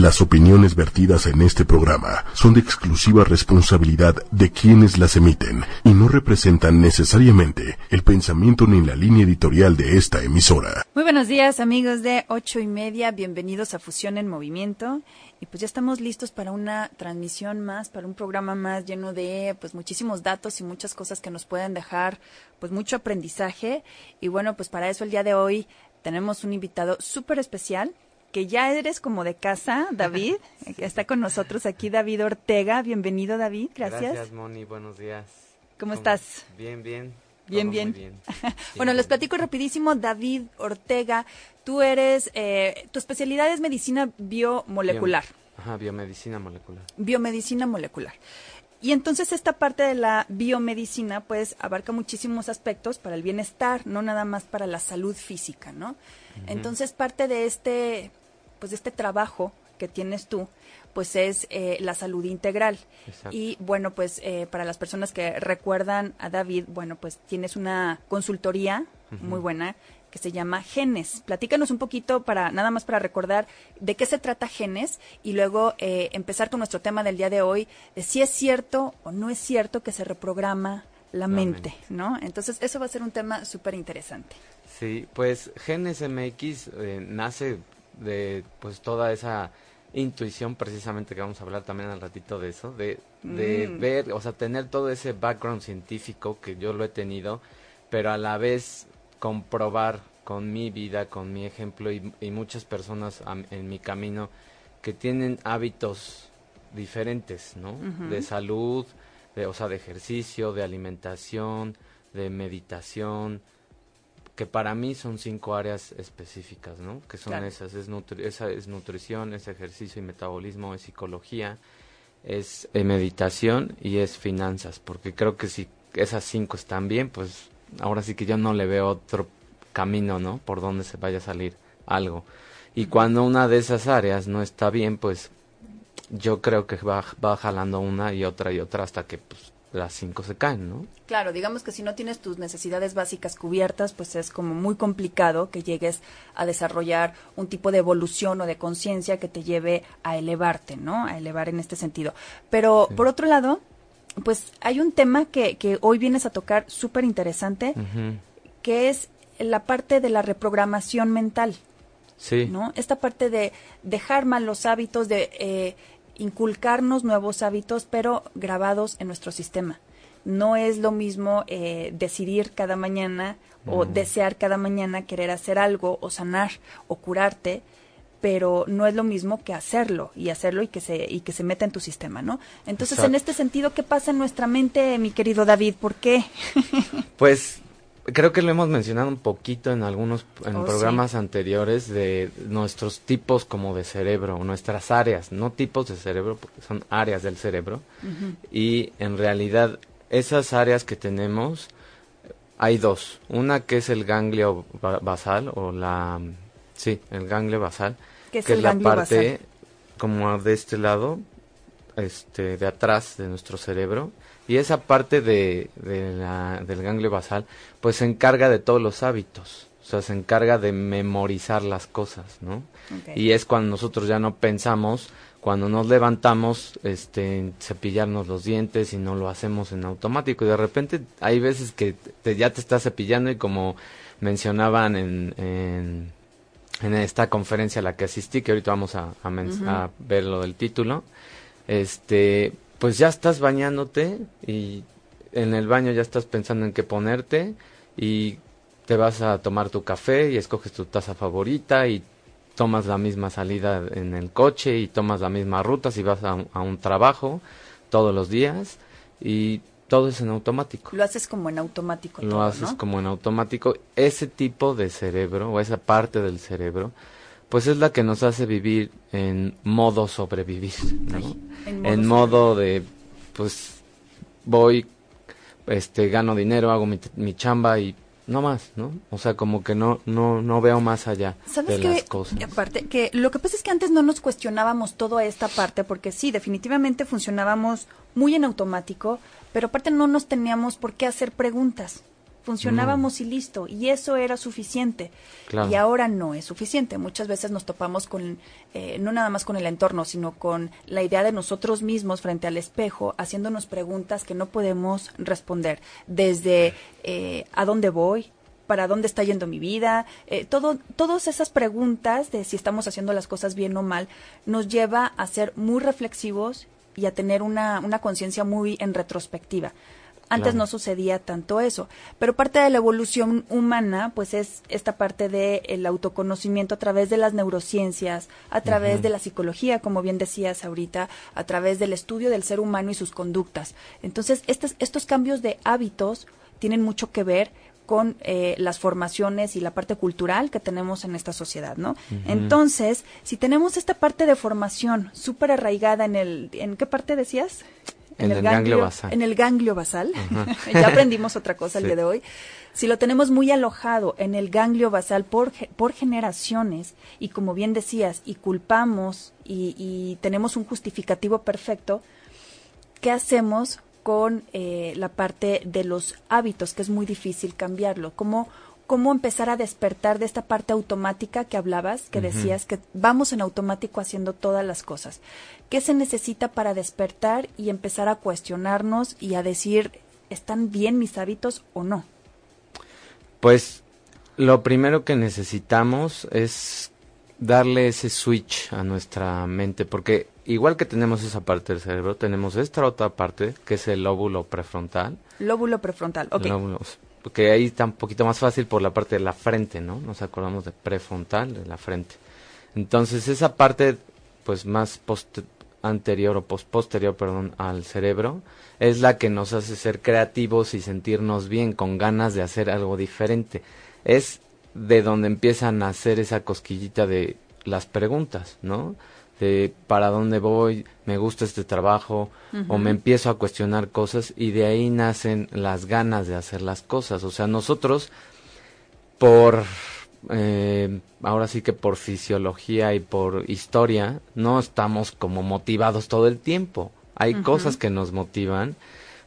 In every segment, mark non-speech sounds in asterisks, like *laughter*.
Las opiniones vertidas en este programa son de exclusiva responsabilidad de quienes las emiten y no representan necesariamente el pensamiento ni la línea editorial de esta emisora. Muy buenos días amigos de ocho y media, bienvenidos a Fusión en Movimiento. Y pues ya estamos listos para una transmisión más, para un programa más lleno de pues muchísimos datos y muchas cosas que nos pueden dejar pues mucho aprendizaje. Y bueno pues para eso el día de hoy tenemos un invitado súper especial que ya eres como de casa, David. Está con nosotros aquí David Ortega. Bienvenido, David. Gracias. Gracias, Moni. Buenos días. ¿Cómo, estás? Bien, bien. Bien, bien. *laughs* bueno, les platico rapidísimo. David Ortega, tú eres, eh, tu especialidad es medicina biomolecular. Ajá, biomedicina molecular. Biomedicina molecular. Y entonces esta parte de la biomedicina pues abarca muchísimos aspectos para el bienestar, no nada más para la salud física, ¿no? Entonces parte de este pues este trabajo que tienes tú, pues es eh, la salud integral. Y bueno, pues eh, para las personas que recuerdan a David, bueno, pues tienes una consultoría muy buena que se llama Genes. Platícanos un poquito para nada más para recordar de qué se trata Genes y luego eh, empezar con nuestro tema del día de hoy de si es cierto o no es cierto que se reprograma la, mente, ¿no? Entonces eso va a ser un tema súper interesante. Sí, pues Genes MX nace de pues toda esa intuición precisamente que vamos a hablar también al ratito de eso, de, de mm. ver, o sea, tener todo ese background científico que yo lo he tenido, pero a la vez comprobar con mi vida, con mi ejemplo y, muchas personas en mi camino que tienen hábitos diferentes, ¿no? De salud, de, o sea, de ejercicio, de alimentación, de meditación, que para mí son cinco áreas específicas, ¿no? Que son esas, es esa es nutrición, es ejercicio y metabolismo, es psicología, es eh, meditación y es finanzas, porque creo que si esas cinco están bien, pues ahora sí que yo no le veo otro camino, ¿no? Por donde se vaya a salir algo. Y cuando una de esas áreas no está bien, pues yo creo que va, va jalando una y otra y otra hasta que pues las cinco se caen, ¿no? Claro, digamos que si no tienes tus necesidades básicas cubiertas, pues es como muy complicado que llegues a desarrollar un tipo de evolución o de conciencia que te lleve a elevarte, ¿no? A elevar en este sentido. Pero por otro lado, pues hay un tema que, que hoy vienes a tocar súper interesante, que es la parte de la reprogramación mental. Sí. ¿No? Esta parte de dejar malos hábitos, de eh, inculcarnos nuevos hábitos, pero grabados en nuestro sistema. No es lo mismo eh, decidir cada mañana o desear cada mañana querer hacer algo o sanar o curarte, pero no es lo mismo que hacerlo y hacerlo y que se y que se meta en tu sistema, ¿no? Entonces, en este sentido, ¿qué pasa en nuestra mente, mi querido David? ¿Por qué? *laughs* pues creo que lo hemos mencionado un poquito en algunos en oh, programas anteriores de nuestros tipos como de cerebro, nuestras áreas, no tipos de cerebro, porque son áreas del cerebro. Y en realidad esas áreas que tenemos hay dos, una que es el ganglio basal o la sí, el ganglio basal, que es, la parte como de este lado, este de atrás de nuestro cerebro y esa parte de, la, del ganglio basal, pues se encarga de todos los hábitos. O sea, se encarga de memorizar las cosas, ¿no? Y es cuando nosotros ya no pensamos, cuando nos levantamos, este, cepillarnos los dientes y no lo hacemos en automático. Y de repente hay veces que ya te estás cepillando y como mencionaban en, en, en, esta conferencia a la que asistí, que ahorita vamos a, a ver lo del título, este, pues ya estás bañándote y en el baño ya estás pensando en qué ponerte y te vas a tomar tu café y escoges tu taza favorita y tomas la misma salida en el coche y tomas la misma ruta si vas a un, trabajo todos los días y todo es en automático. Lo haces como en automático. Lo haces como en automático. Ese tipo de cerebro o esa parte del cerebro pues es la que nos hace vivir en modo sobrevivir, ¿no? en, modo, de, pues, voy, este, gano dinero, hago mi, chamba y no más, ¿no? O sea, como que no, no, no veo más allá de las cosas. Aparte, que lo que pasa es que antes no nos cuestionábamos toda esta parte, porque sí, definitivamente funcionábamos muy en automático, pero aparte no nos teníamos por qué hacer preguntas. Funcionábamos y listo, y eso era suficiente. Y ahora no es suficiente. Muchas veces nos topamos con, eh, no nada más con el entorno, sino con la idea de nosotros mismos frente al espejo, haciéndonos preguntas que no podemos responder. Desde eh, ¿a dónde voy? para dónde está yendo mi vida, eh, todo, todas esas preguntas de si estamos haciendo las cosas bien o mal, nos lleva a ser muy reflexivos y a tener una, una conciencia muy en retrospectiva. Antes no sucedía tanto eso, pero parte de la evolución humana, pues es esta parte del autoconocimiento a través de las neurociencias, a través de la psicología, como bien decías ahorita, a través del estudio del ser humano y sus conductas. Entonces, estos, estos cambios de hábitos tienen mucho que ver con eh, las formaciones y la parte cultural que tenemos en esta sociedad, ¿no? Entonces, si tenemos esta parte de formación súper arraigada en el, ¿en qué parte decías? En, el, ganglio, basal. En el ganglio basal. *laughs* ya aprendimos otra cosa el día de hoy. Si lo tenemos muy alojado en el ganglio basal por, por generaciones y como bien decías, y culpamos y, y tenemos un justificativo perfecto, ¿qué hacemos con eh, la parte de los hábitos, que es muy difícil cambiarlo? ¿Cómo, cómo empezar a despertar de esta parte automática que hablabas, que decías que vamos en automático haciendo todas las cosas. ¿Qué se necesita para despertar y empezar a cuestionarnos y a decir, ¿están bien mis hábitos o no? Pues lo primero que necesitamos es darle ese switch a nuestra mente, porque igual que tenemos esa parte del cerebro, tenemos esta otra parte que es el lóbulo prefrontal. Lóbulo prefrontal, ok porque ahí está un poquito más fácil por la parte de la frente, ¿no? Nos acordamos de prefrontal, de la frente. Entonces, esa parte, pues más anterior o post posterior, perdón, al cerebro, es la que nos hace ser creativos y sentirnos bien, con ganas de hacer algo diferente. Es de donde empiezan a hacer esa cosquillita de las preguntas, ¿no? De para dónde voy, me gusta este trabajo, o me empiezo a cuestionar cosas y de ahí nacen las ganas de hacer las cosas. O sea, nosotros, por, eh, ahora sí que por fisiología y por historia, no estamos como motivados todo el tiempo. Hay cosas que nos motivan,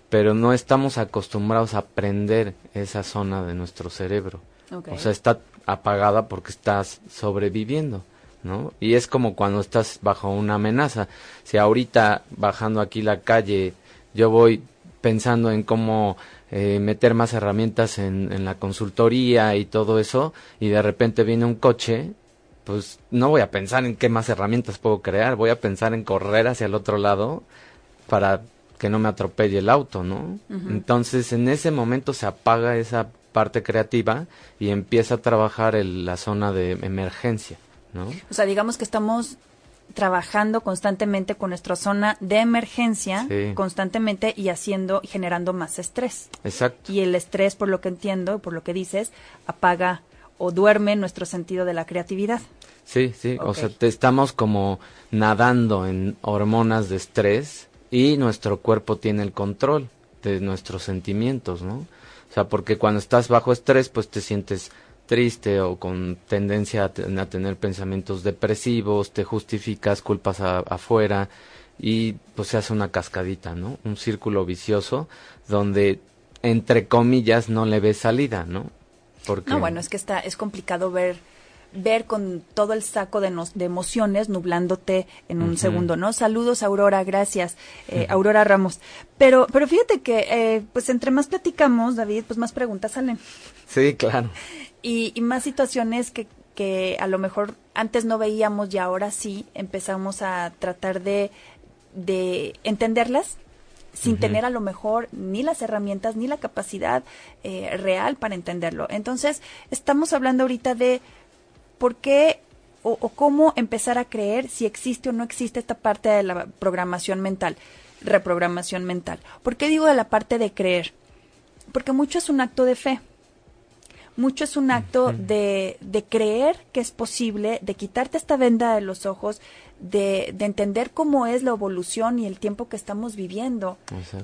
pero no estamos acostumbrados a aprender esa zona de nuestro cerebro. O sea, está apagada porque estás sobreviviendo. ¿No? Y es como cuando estás bajo una amenaza. Si ahorita bajando aquí la calle yo voy pensando en cómo eh, meter más herramientas en, en la consultoría y todo eso, y de repente viene un coche, pues no voy a pensar en qué más herramientas puedo crear, voy a pensar en correr hacia el otro lado para que no me atropelle el auto, ¿no? Entonces en ese momento se apaga esa parte creativa y empieza a trabajar la zona de emergencia. O sea, digamos que estamos trabajando constantemente con nuestra zona de emergencia, constantemente y haciendo, generando más estrés. Exacto. Y el estrés, por lo que entiendo, por lo que dices, apaga o duerme nuestro sentido de la creatividad. Sí, sí, o sea, te estamos como nadando en hormonas de estrés y nuestro cuerpo tiene el control de nuestros sentimientos, ¿no? O sea, porque cuando estás bajo estrés, pues te sientes triste o con tendencia a, tener pensamientos depresivos, te justificas, culpas afuera y pues se hace una cascadita, ¿no? Un círculo vicioso donde entre comillas no le ves salida, ¿no? Porque... No, bueno, es que está es complicado ver ver con todo el saco de, de emociones nublándote en un segundo, ¿no? Saludos, Aurora, gracias, eh, Aurora Ramos. Pero, pero fíjate que, eh, pues entre más platicamos, David, pues más preguntas salen. Sí, claro y, más situaciones que, que a lo mejor antes no veíamos y ahora sí empezamos a tratar de, de entenderlas sin tener a lo mejor ni las herramientas ni la capacidad eh, real para entenderlo. Entonces, estamos hablando ahorita de por qué o, o, cómo empezar a creer si existe o no existe esta parte de la programación mental, reprogramación mental. ¿Por qué digo de la parte de creer? Porque mucho es un acto de fe mucho es un acto de, de, creer que es posible, de quitarte esta venda de los ojos, de, de entender cómo es la evolución y el tiempo que estamos viviendo,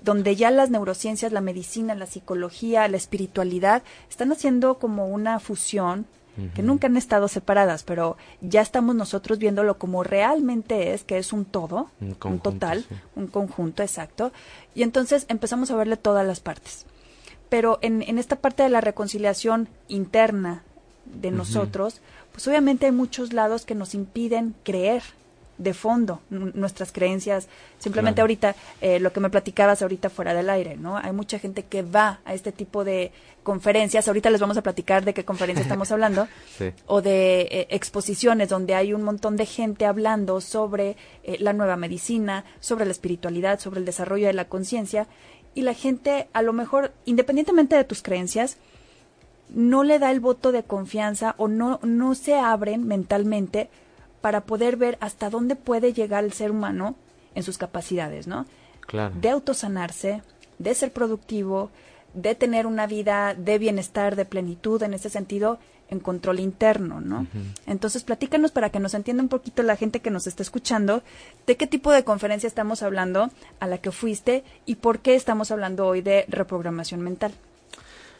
donde ya las neurociencias, la medicina, la psicología, la espiritualidad están haciendo como una fusión que nunca han estado separadas, pero ya estamos nosotros viéndolo como realmente es, que es un todo, un, total, un conjunto exacto, y entonces empezamos a verle todas las partes. Pero en, en esta parte de la reconciliación interna de nosotros, pues obviamente hay muchos lados que nos impiden creer de fondo nuestras creencias. Simplemente ahorita, eh, lo que me platicabas ahorita fuera del aire, ¿no? Hay mucha gente que va a este tipo de conferencias, ahorita les vamos a platicar de qué conferencia *laughs* estamos hablando, o de eh, exposiciones donde hay un montón de gente hablando sobre eh, la nueva medicina, sobre la espiritualidad, sobre el desarrollo de la conciencia, y la gente a lo mejor, independientemente de tus creencias, no le da el voto de confianza o no, no se abren mentalmente para poder ver hasta dónde puede llegar el ser humano en sus capacidades, ¿no? Claro. De autosanarse, de ser productivo, de tener una vida de bienestar, de plenitud, en ese sentido, en control interno, ¿no? Entonces, platícanos para que nos entienda un poquito la gente que nos está escuchando, de qué tipo de conferencia estamos hablando, a la que fuiste y por qué estamos hablando hoy de reprogramación mental.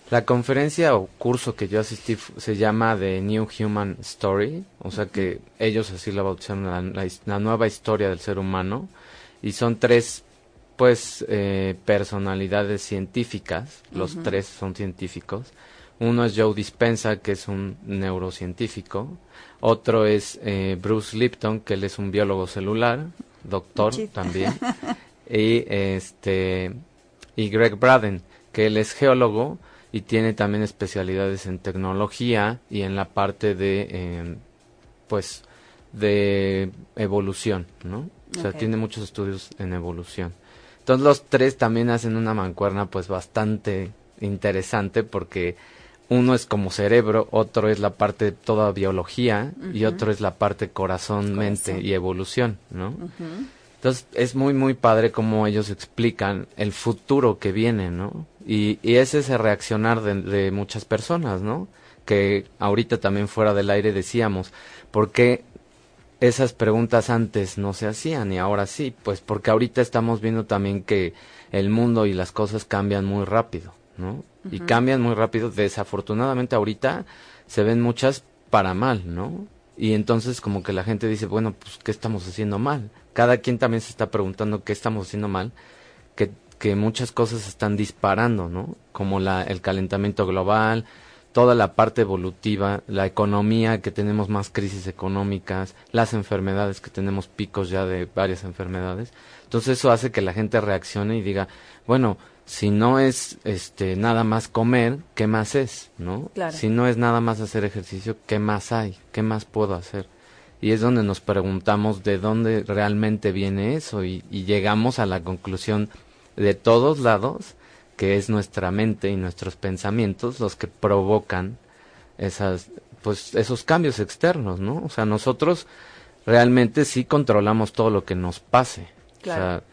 La conferencia o curso que yo asistí se llama The New Human Story, o sea que ellos así la bautizaron la, nueva historia del ser humano y son tres pues eh, personalidades científicas, los tres son científicos. Uno es Joe Dispensa, que es un neurocientífico. Otro es eh, Bruce Lipton, que él es un biólogo celular, doctor también. *laughs* y este y Greg Braden, que él es geólogo y tiene también especialidades en tecnología y en la parte de em, pues de evolución, ¿no? O sea, tiene muchos estudios en evolución. Entonces los tres también hacen una mancuerna pues bastante interesante porque uno es como cerebro, otro es la parte de toda biología y otro es la parte corazón, mente y evolución, ¿no? Entonces es muy, muy padre cómo ellos explican el futuro que viene, ¿no? Y, y es ese reaccionar de, muchas personas, ¿no? Que ahorita también fuera del aire decíamos, ¿por qué esas preguntas antes no se hacían y ahora sí? Pues porque ahorita estamos viendo también que el mundo y las cosas cambian muy rápido, ¿no? Y cambian muy rápido. Desafortunadamente ahorita se ven muchas para mal, ¿no? Y entonces como que la gente dice, bueno, pues ¿qué estamos haciendo mal? cada quien también se está preguntando qué estamos haciendo mal, que, que muchas cosas están disparando, ¿no? Como la, el calentamiento global, toda la parte evolutiva, la economía, que tenemos más crisis económicas, las enfermedades, que tenemos picos ya de varias enfermedades. Entonces eso hace que la gente reaccione y diga, bueno, si no es este nada más comer, ¿qué más es? ¿No? Si no es nada más hacer ejercicio, ¿qué más hay? ¿Qué más puedo hacer? y es donde nos preguntamos de dónde realmente viene eso y, llegamos a la conclusión de todos lados que es nuestra mente y nuestros pensamientos los que provocan esas pues esos cambios externos, ¿no? O sea, nosotros realmente sí controlamos todo lo que nos pase. O sea,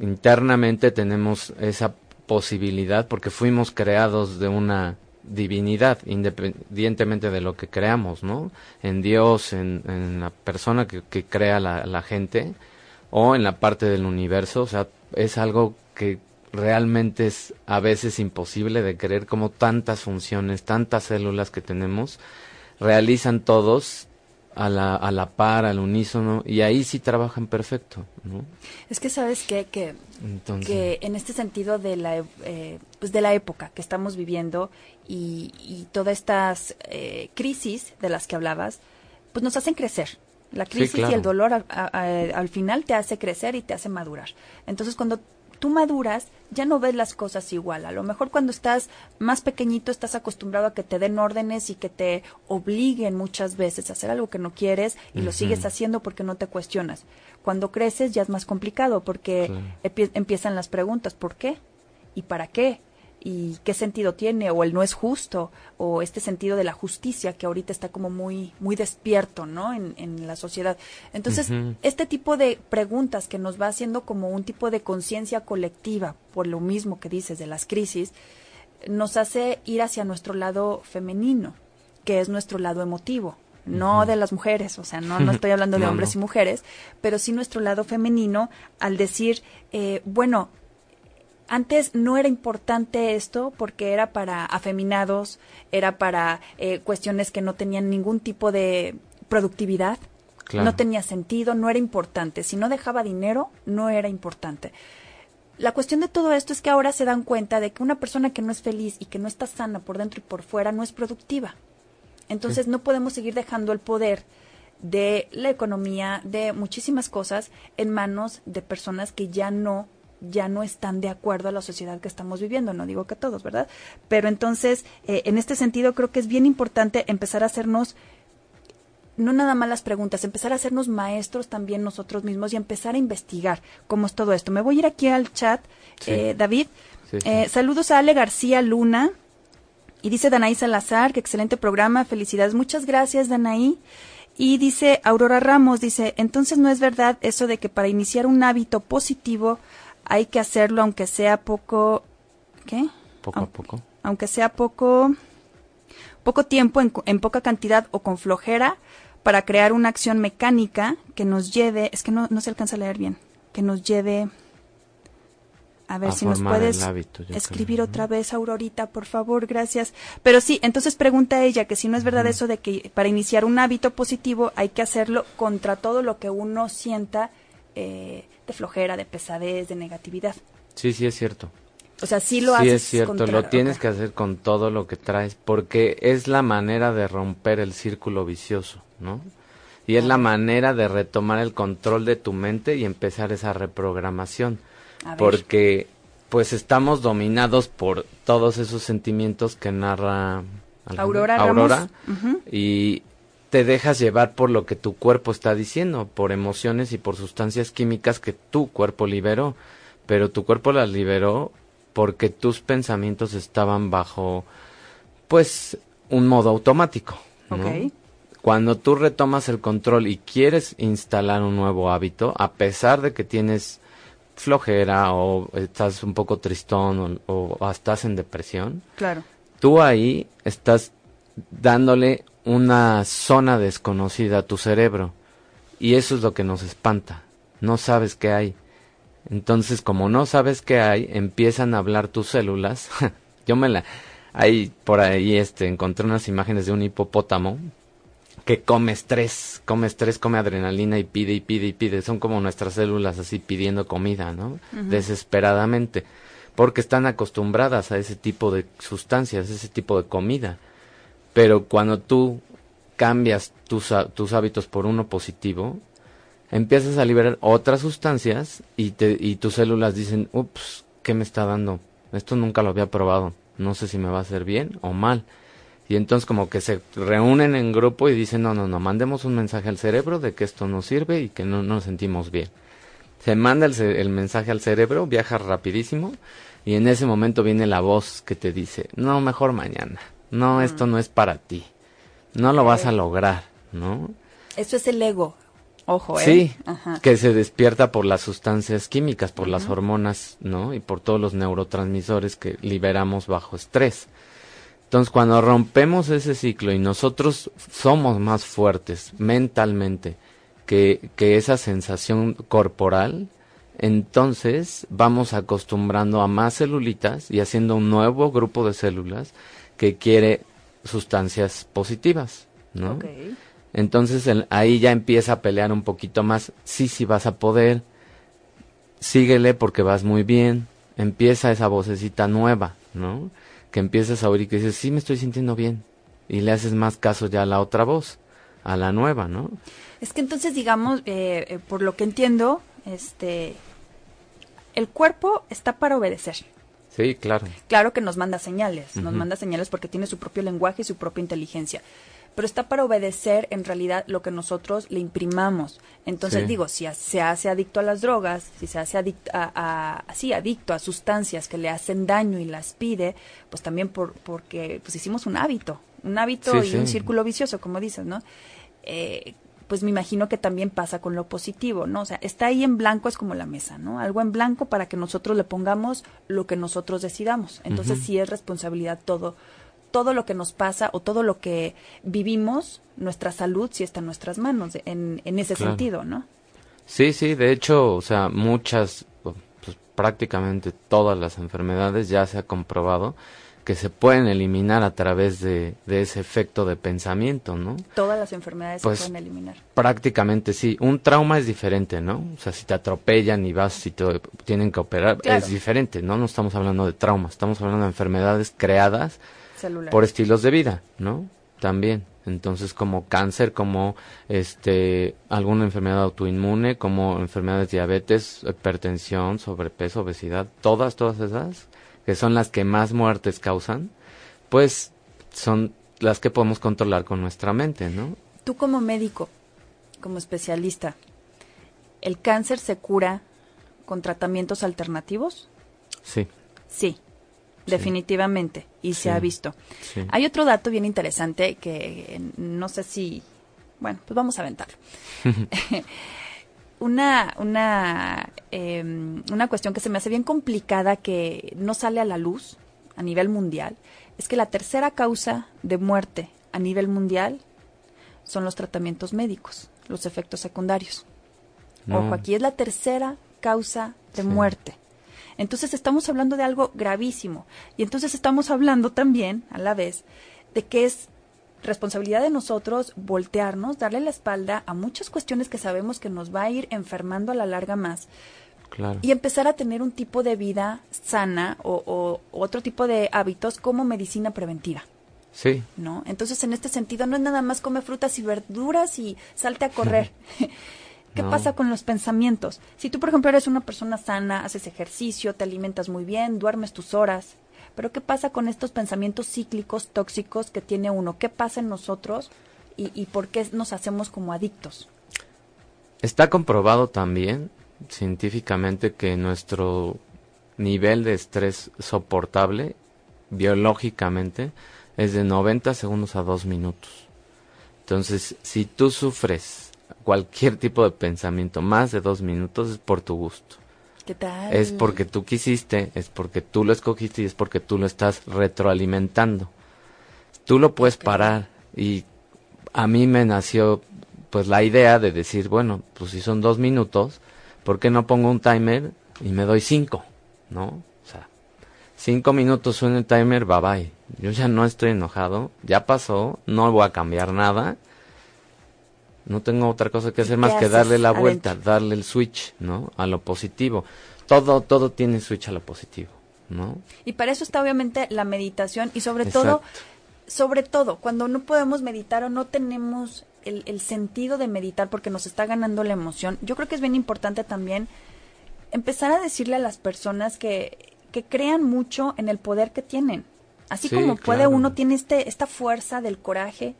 internamente tenemos esa posibilidad porque fuimos creados de una divinidad, independientemente de lo que creamos, ¿no? En Dios, en, la persona que, crea la, la, gente, o en la parte del universo, o sea, es algo que realmente es a veces imposible de creer como tantas funciones, tantas células que tenemos, realizan todos a la, a la par, al unísono, y ahí sí trabajan perfecto, ¿no? Es que sabes qué? que, que en este sentido de la, eh, pues de la época que estamos viviendo y, y todas estas eh, crisis de las que hablabas, pues nos hacen crecer. La crisis y el dolor al final te hace crecer y te hace madurar. Entonces, cuando tú maduras, ya no ves las cosas igual. A lo mejor cuando estás más pequeñito estás acostumbrado a que te den órdenes y que te obliguen muchas veces a hacer algo que no quieres y lo sigues haciendo porque no te cuestionas. Cuando creces ya es más complicado porque empiezan las preguntas, ¿por qué? ¿Y para qué? Y qué sentido tiene o el no es justo o este sentido de la justicia que ahorita está como muy muy despierto no en, en la sociedad. Entonces este tipo de preguntas que nos va haciendo como un tipo de conciencia colectiva por lo mismo que dices de las crisis nos hace ir hacia nuestro lado femenino que es nuestro lado emotivo no de las mujeres, o sea, no, no *laughs* estoy hablando de hombres y mujeres, pero sí nuestro lado femenino al decir, eh, bueno, antes no era importante esto porque era para afeminados, era para eh, cuestiones que no tenían ningún tipo de productividad, no tenía sentido, no era importante. Si no dejaba dinero, no era importante. la cuestión de todo esto es que ahora se dan cuenta de que una persona que no es feliz y que no está sana por dentro y por fuera no es productiva. Entonces no podemos seguir dejando el poder de la economía, de muchísimas cosas en manos de personas que ya no ya no están de acuerdo a la sociedad que estamos viviendo, no digo que todos, ¿verdad? Pero entonces, eh, en este sentido, creo que es bien importante empezar a hacernos no nada más las preguntas, empezar a hacernos maestros también nosotros mismos y empezar a investigar cómo es todo esto. Me voy a ir aquí al chat, eh, David. Eh, saludos a Ale García Luna. Y dice Danaí Salazar, que excelente programa, felicidades. Muchas gracias, Danaí. Y dice Aurora Ramos, dice, entonces no es verdad eso de que para iniciar un hábito positivo hay que hacerlo aunque sea poco, ¿qué? Poco a poco. Aunque sea poco, poco tiempo, en, en, poca cantidad o con flojera, para crear una acción mecánica que nos lleve, es que no, no se alcanza a leer bien, que nos lleve a ver si nos puedes escribir otra vez, Aurorita, por favor, gracias. Pero sí, entonces pregunta ella que si no es verdad eso de que para iniciar un hábito positivo hay que hacerlo contra todo lo que uno sienta eh, de flojera, de pesadez, de negatividad. Sí, sí, es cierto. O sea, sí lo haces. Sí, es cierto, lo tienes que hacer con todo lo que traes, porque es la manera de romper el círculo vicioso, ¿no? Y es la manera de retomar el control de tu mente y empezar esa reprogramación porque pues estamos dominados por todos esos sentimientos que narra Aurora, y te dejas llevar por lo que tu cuerpo está diciendo, por emociones y por sustancias químicas que tu cuerpo liberó, pero tu cuerpo las liberó porque tus pensamientos estaban bajo pues un modo automático. Cuando tú retomas el control y quieres instalar un nuevo hábito, a pesar de que tienes flojera o estás un poco tristón o, estás en depresión, claro. tú ahí estás dándole una zona desconocida a tu cerebro y eso es lo que nos espanta. No sabes qué hay. Entonces, como no sabes qué hay, empiezan a hablar tus células. *laughs* Yo me la ahí por ahí este encontré unas imágenes de un hipopótamo que come estrés, come estrés, come adrenalina y pide y pide y pide. Son como nuestras células así pidiendo comida, ¿no? Desesperadamente, porque están acostumbradas a ese tipo de sustancias, ese tipo de comida. Pero cuando tú cambias tus, tus hábitos por uno positivo, empiezas a liberar otras sustancias y, te, y tus células dicen, ups, ¿qué me está dando? Esto nunca lo había probado. No sé si me va a hacer bien o mal y entonces como que se reúnen en grupo y dicen, no, no, no, mandemos un mensaje al cerebro de que esto no sirve y que no, nos sentimos bien. Se manda el, el, mensaje al cerebro, viaja rapidísimo y en ese momento viene la voz que te dice, no, mejor mañana, no, esto no es para ti, no lo vas a lograr, ¿no? Eso es el ego, ojo, ¿eh? Sí, que se despierta por las sustancias químicas, por las hormonas, ¿no? Y por todos los neurotransmisores que liberamos bajo estrés. Entonces, cuando rompemos ese ciclo y nosotros somos más fuertes mentalmente que, que esa sensación corporal, entonces vamos acostumbrando a más celulitas y haciendo un nuevo grupo de células que quiere sustancias positivas, ¿no? Entonces ahí ya empieza a pelear un poquito más. Sí, sí vas a poder. Síguele porque vas muy bien. Empieza esa vocecita nueva, ¿no? que empiezas a oír y que dices, sí, me estoy sintiendo bien. Y le haces más caso ya a la otra voz, a la nueva, ¿no? Es que entonces, digamos, eh, eh, por lo que entiendo, este, el cuerpo está para obedecer. Sí, claro. Claro que nos manda señales, nos manda señales porque tiene su propio lenguaje y su propia inteligencia pero está para obedecer en realidad lo que nosotros le imprimamos. Entonces digo, si se hace adicto a las drogas, si se hace adicto a, adicto a sustancias que le hacen daño y las pide, pues también por, porque pues hicimos un hábito, un hábito y un círculo vicioso, como dices, ¿no? Eh, pues me imagino que también pasa con lo positivo, ¿no? O sea, está ahí en blanco, es como la mesa, ¿no? Algo en blanco para que nosotros le pongamos lo que nosotros decidamos. Entonces sí es responsabilidad todo todo lo que nos pasa o todo lo que vivimos, nuestra salud sí está en nuestras manos, en, en ese sentido, ¿no? Sí, sí, de hecho, o sea, muchas, pues prácticamente todas las enfermedades ya se ha comprobado que se pueden eliminar a través de, ese efecto de pensamiento, ¿no? Todas las enfermedades se pues, pueden eliminar. Prácticamente sí. Un trauma es diferente, ¿no? O sea, si te atropellan y vas, si te tienen que operar, es diferente, ¿no? No estamos hablando de trauma, estamos hablando de enfermedades creadas por estilos de vida, ¿no? También. Entonces, como cáncer, como este alguna enfermedad autoinmune, como enfermedades diabetes, hipertensión, sobrepeso, obesidad, todas, todas esas, que son las que más muertes causan, pues son las que podemos controlar con nuestra mente, ¿no? Tú como médico, como especialista, ¿el cáncer se cura con tratamientos alternativos? Sí. Sí. Definitivamente, y se ha visto. Hay otro dato bien interesante que no sé si, bueno, pues vamos a aventarlo. *laughs* una una em, una cuestión que se me hace bien complicada que no sale a la luz a nivel mundial es que la tercera causa de muerte a nivel mundial son los tratamientos médicos, los efectos secundarios. Ojo, aquí es la tercera causa de muerte. Entonces estamos hablando de algo gravísimo. Y entonces estamos hablando también, a la vez, de que es responsabilidad de nosotros voltearnos, darle la espalda a muchas cuestiones que sabemos que nos va a ir enfermando a la larga más. Y empezar a tener un tipo de vida sana o, o, otro tipo de hábitos como medicina preventiva. Sí. ¿No? Entonces, en este sentido, no es nada más come frutas y verduras y salte a correr. *laughs* *laughs* ¿Qué pasa con los pensamientos? Si tú, por ejemplo, eres una persona sana, haces ejercicio, te alimentas muy bien, duermes tus horas, pero ¿qué pasa con estos pensamientos cíclicos, tóxicos que tiene uno? ¿Qué pasa en nosotros y, por qué nos hacemos como adictos? Está comprobado también científicamente que nuestro nivel de estrés soportable biológicamente es de 90 segundos a 2 minutos. Entonces, si tú sufres cualquier tipo de pensamiento más de dos minutos es por tu gusto. ¿Qué tal? Es porque tú quisiste, es porque tú lo escogiste y es porque tú lo estás retroalimentando. Tú lo puedes parar y a mí me nació pues la idea de decir, bueno, pues si son dos minutos, ¿por qué no pongo un timer y me doy cinco? ¿No? O sea, cinco minutos suena el timer, bye bye. Yo ya no estoy enojado, ya pasó, no voy a cambiar nada no tengo otra cosa que hacer más que darle la vuelta, darle el switch, ¿no? A lo positivo. Todo, todo tiene switch a lo positivo, ¿no? Y para eso está obviamente la meditación y sobre todo, sobre todo, cuando no podemos meditar o no tenemos el, el sentido de meditar porque nos está ganando la emoción, yo creo que es bien importante también empezar a decirle a las personas que, que crean mucho en el poder que tienen. Así como puede uno, tiene este, esta fuerza del coraje,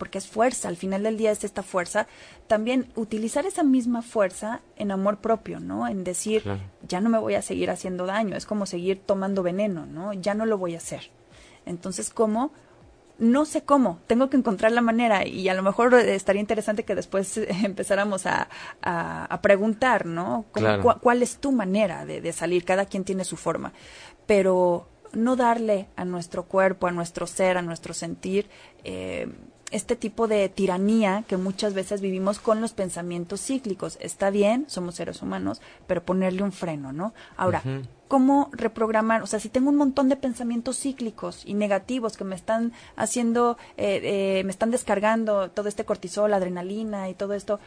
porque es fuerza, al final del día es esta fuerza, también utilizar esa misma fuerza en amor propio, ¿no? En decir, ya no me voy a seguir haciendo daño, es como seguir tomando veneno, ¿no? Ya no lo voy a hacer. Entonces, ¿cómo? No sé cómo, tengo que encontrar la manera y a lo mejor estaría interesante que después *laughs* empezáramos a, a, preguntar, ¿no? ¿Cuál es tu manera de, de salir? Cada quien tiene su forma, pero no darle a nuestro cuerpo, a nuestro ser, a nuestro sentir, eh, este tipo de tiranía que muchas veces vivimos con los pensamientos cíclicos. Está bien, somos seres humanos, pero ponerle un freno, ¿no? Ahora, ¿cómo reprogramar? O sea, si tengo un montón de pensamientos cíclicos y negativos que me están haciendo, eh, eh, me están descargando todo este cortisol, adrenalina y todo esto,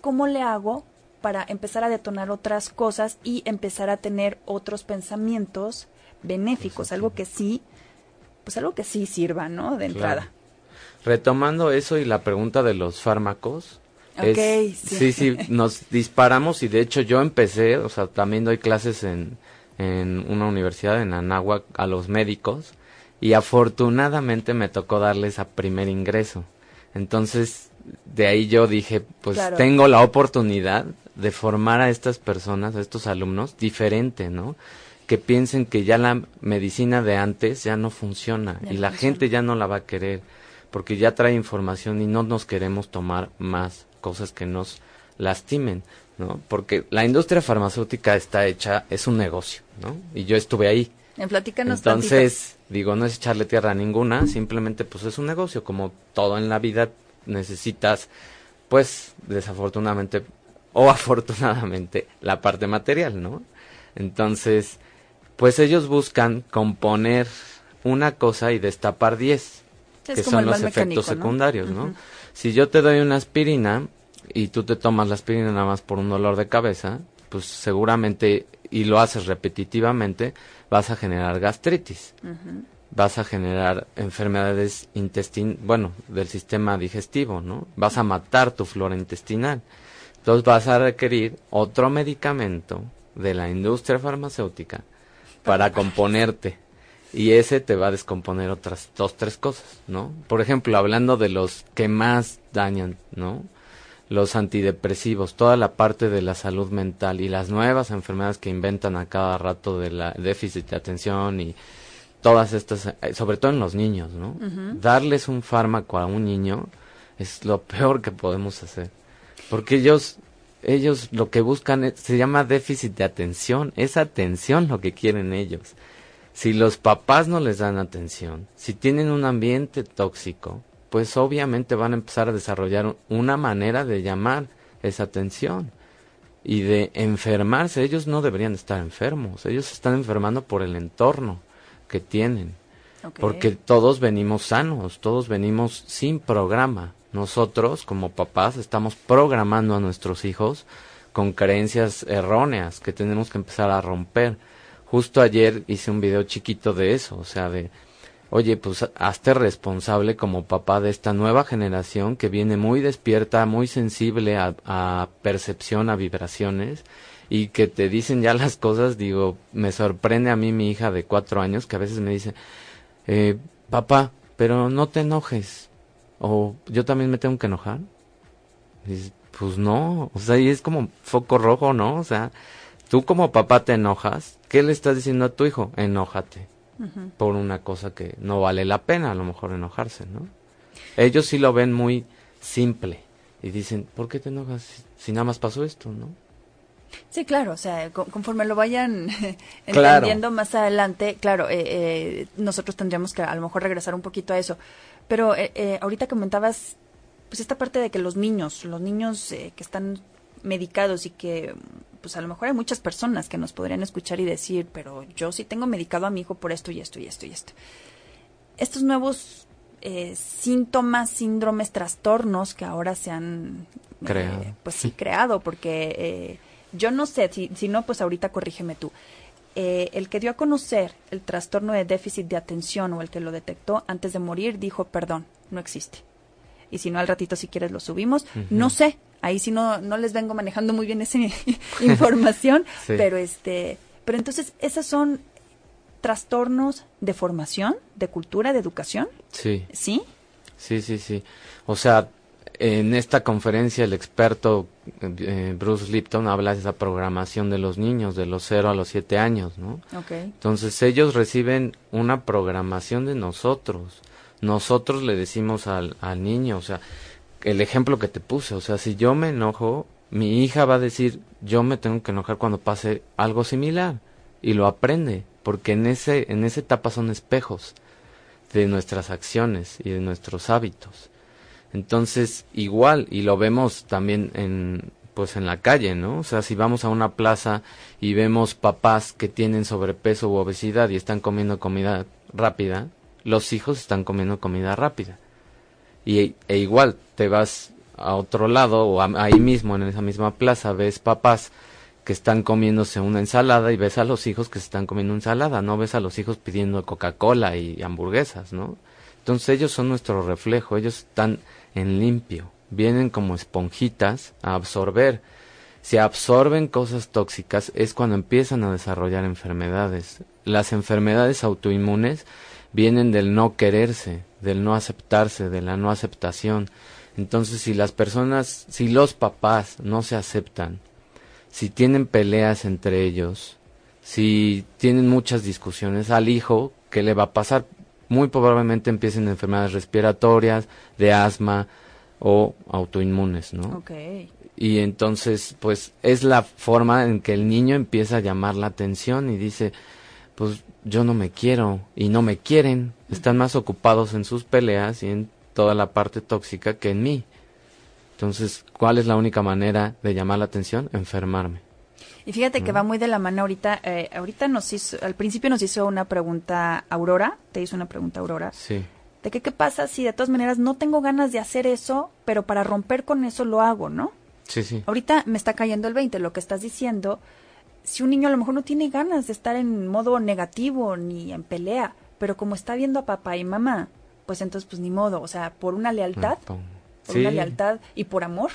¿cómo le hago para empezar a detonar otras cosas y empezar a tener otros pensamientos benéficos? Algo que sí, pues algo que sí sirva, ¿no? De entrada retomando eso y la pregunta de los fármacos. sí. sí. sí, nos disparamos y de hecho yo empecé, o sea, también doy clases en, en una universidad en Anáhuac a los médicos y afortunadamente me tocó darles a primer ingreso. Entonces, de ahí yo dije, pues tengo la oportunidad de formar a estas personas, a estos alumnos, diferente, ¿no? Que piensen que ya la medicina de antes ya no funciona y la gente ya no la va a querer porque ya trae información y no nos queremos tomar más cosas que nos lastimen, ¿no? Porque la industria farmacéutica está hecha, es un negocio, ¿no? Y yo estuve ahí. En Entonces, digo, no es echarle tierra a ninguna, simplemente pues es un negocio, como todo en la vida necesitas, pues, desafortunadamente o *laughs* afortunadamente, la parte material, ¿no? Entonces, pues ellos buscan componer una cosa y destapar diez, que son los efectos secundarios, ¿no? Si yo te doy una aspirina y tú te tomas la aspirina nada más por un dolor de cabeza, pues seguramente, y lo haces repetitivamente, vas a generar gastritis. Vas a generar enfermedades intestin bueno, del sistema digestivo, ¿no? Vas a matar tu flora intestinal. Entonces vas a requerir otro medicamento de la industria farmacéutica para *laughs* componerte. Y ese te va a descomponer otras dos, tres cosas, ¿no? Por ejemplo, hablando de los que más dañan, ¿no? Los antidepresivos, toda la parte de la salud mental y las nuevas enfermedades que inventan a cada rato de la déficit de atención y todas estas, eh, sobre todo en los niños, ¿no? Darles un fármaco a un niño es lo peor que podemos hacer. Porque ellos ellos lo que buscan se llama déficit de atención, es atención lo que quieren ellos. Si los papás no les dan atención, si tienen un ambiente tóxico, pues obviamente van a empezar a desarrollar una manera de llamar esa atención y de enfermarse. Ellos no deberían estar enfermos, ellos están enfermando por el entorno que tienen. Porque todos venimos sanos, todos venimos sin programa nosotros como papás estamos programando a nuestros hijos con creencias erróneas que tenemos que empezar a romper. Justo ayer hice un video chiquito de eso, o sea, de, oye, pues hazte responsable como papá de esta nueva generación que viene muy despierta, muy sensible a, percepción, a vibraciones, y que te dicen ya las cosas, digo, me sorprende a mí mi hija de cuatro años que a veces me dice, eh, papá, pero no te enojes, o yo también me tengo que enojar. pues no, o sea, y es como foco rojo, ¿no? O sea, tú como papá te enojas, ¿qué le estás diciendo a tu hijo? Enójate por una cosa que no vale la pena a lo mejor enojarse, ¿no? Ellos sí lo ven muy simple y dicen, ¿por qué te enojas si, nada más pasó esto, no? Sí, claro, o sea, conforme lo vayan *laughs* entendiendo más adelante, claro, eh, eh, nosotros tendríamos que a lo mejor regresar un poquito a eso. Pero eh, eh, ahorita comentabas, pues esta parte de que los niños, los niños eh, que están medicados y que, pues a lo mejor hay muchas personas que nos podrían escuchar y decir, pero yo sí tengo medicado a mi hijo por esto y esto y esto y esto. Estos nuevos síntomas, síndromes, trastornos que ahora se han creado, pues sí, creado, porque yo no sé, si, si no, pues ahorita corrígeme tú. Eh, el que dio a conocer el trastorno de déficit de atención o el que lo detectó antes de morir dijo, perdón, no existe. Y si no, al ratito si quieres lo subimos. No sé, ahí sí no, no les vengo manejando muy bien esa *laughs* información, *laughs* pero este, pero entonces esas son trastornos de formación, de cultura, de educación. Sí. ¿Sí? Sí, sí, sí. O sea, en esta conferencia el experto eh, Bruce Lipton habla de esa programación de los niños de los 0 a los 7 años, ¿no? Entonces ellos reciben una programación de nosotros. Nosotros le decimos al, al niño, o sea, el ejemplo que te puse, o sea, si yo me enojo, mi hija va a decir, yo me tengo que enojar cuando pase algo similar y lo aprende, porque en ese en esa etapa son espejos de nuestras acciones y de nuestros hábitos. Entonces, igual, y lo vemos también en, pues en la calle, ¿no? O sea, si vamos a una plaza y vemos papás que tienen sobrepeso u obesidad y están comiendo comida rápida, los hijos están comiendo comida rápida. Y, e igual, te vas a otro lado o ahí mismo, en esa misma plaza, ves papás que están comiéndose una ensalada y ves a los hijos que se están comiendo ensalada, no ves a los hijos pidiendo Coca-Cola y hamburguesas, ¿no? Entonces ellos son nuestro reflejo, ellos están en limpio, vienen como esponjitas a absorber. Si absorben cosas tóxicas es cuando empiezan a desarrollar enfermedades. Las enfermedades autoinmunes vienen del no quererse, del no aceptarse, de la no aceptación. Entonces, si las personas, si los papás no se aceptan, si tienen peleas entre ellos, si tienen muchas discusiones al hijo, ¿qué le va a pasar? muy probablemente empiecen enfermedades respiratorias, de asma o autoinmunes, ¿no? Okay. Y entonces, pues es la forma en que el niño empieza a llamar la atención y dice, pues yo no me quiero y no me quieren, están más ocupados en sus peleas y en toda la parte tóxica que en mí. Entonces, ¿cuál es la única manera de llamar la atención? Enfermarme. Y fíjate que va muy de la mano ahorita, eh, ahorita nos hizo, al principio nos hizo una pregunta Aurora, te hizo una pregunta Aurora. Sí. De que qué pasa si de todas maneras no tengo ganas de hacer eso, pero para romper con eso lo hago, ¿no? Sí, sí. Ahorita me está cayendo el 20, lo que estás diciendo, si un niño a lo mejor no tiene ganas de estar en modo negativo ni en pelea, pero como está viendo a papá y mamá, pues entonces pues ni modo, o sea, por una lealtad, por Sí. una lealtad y por amor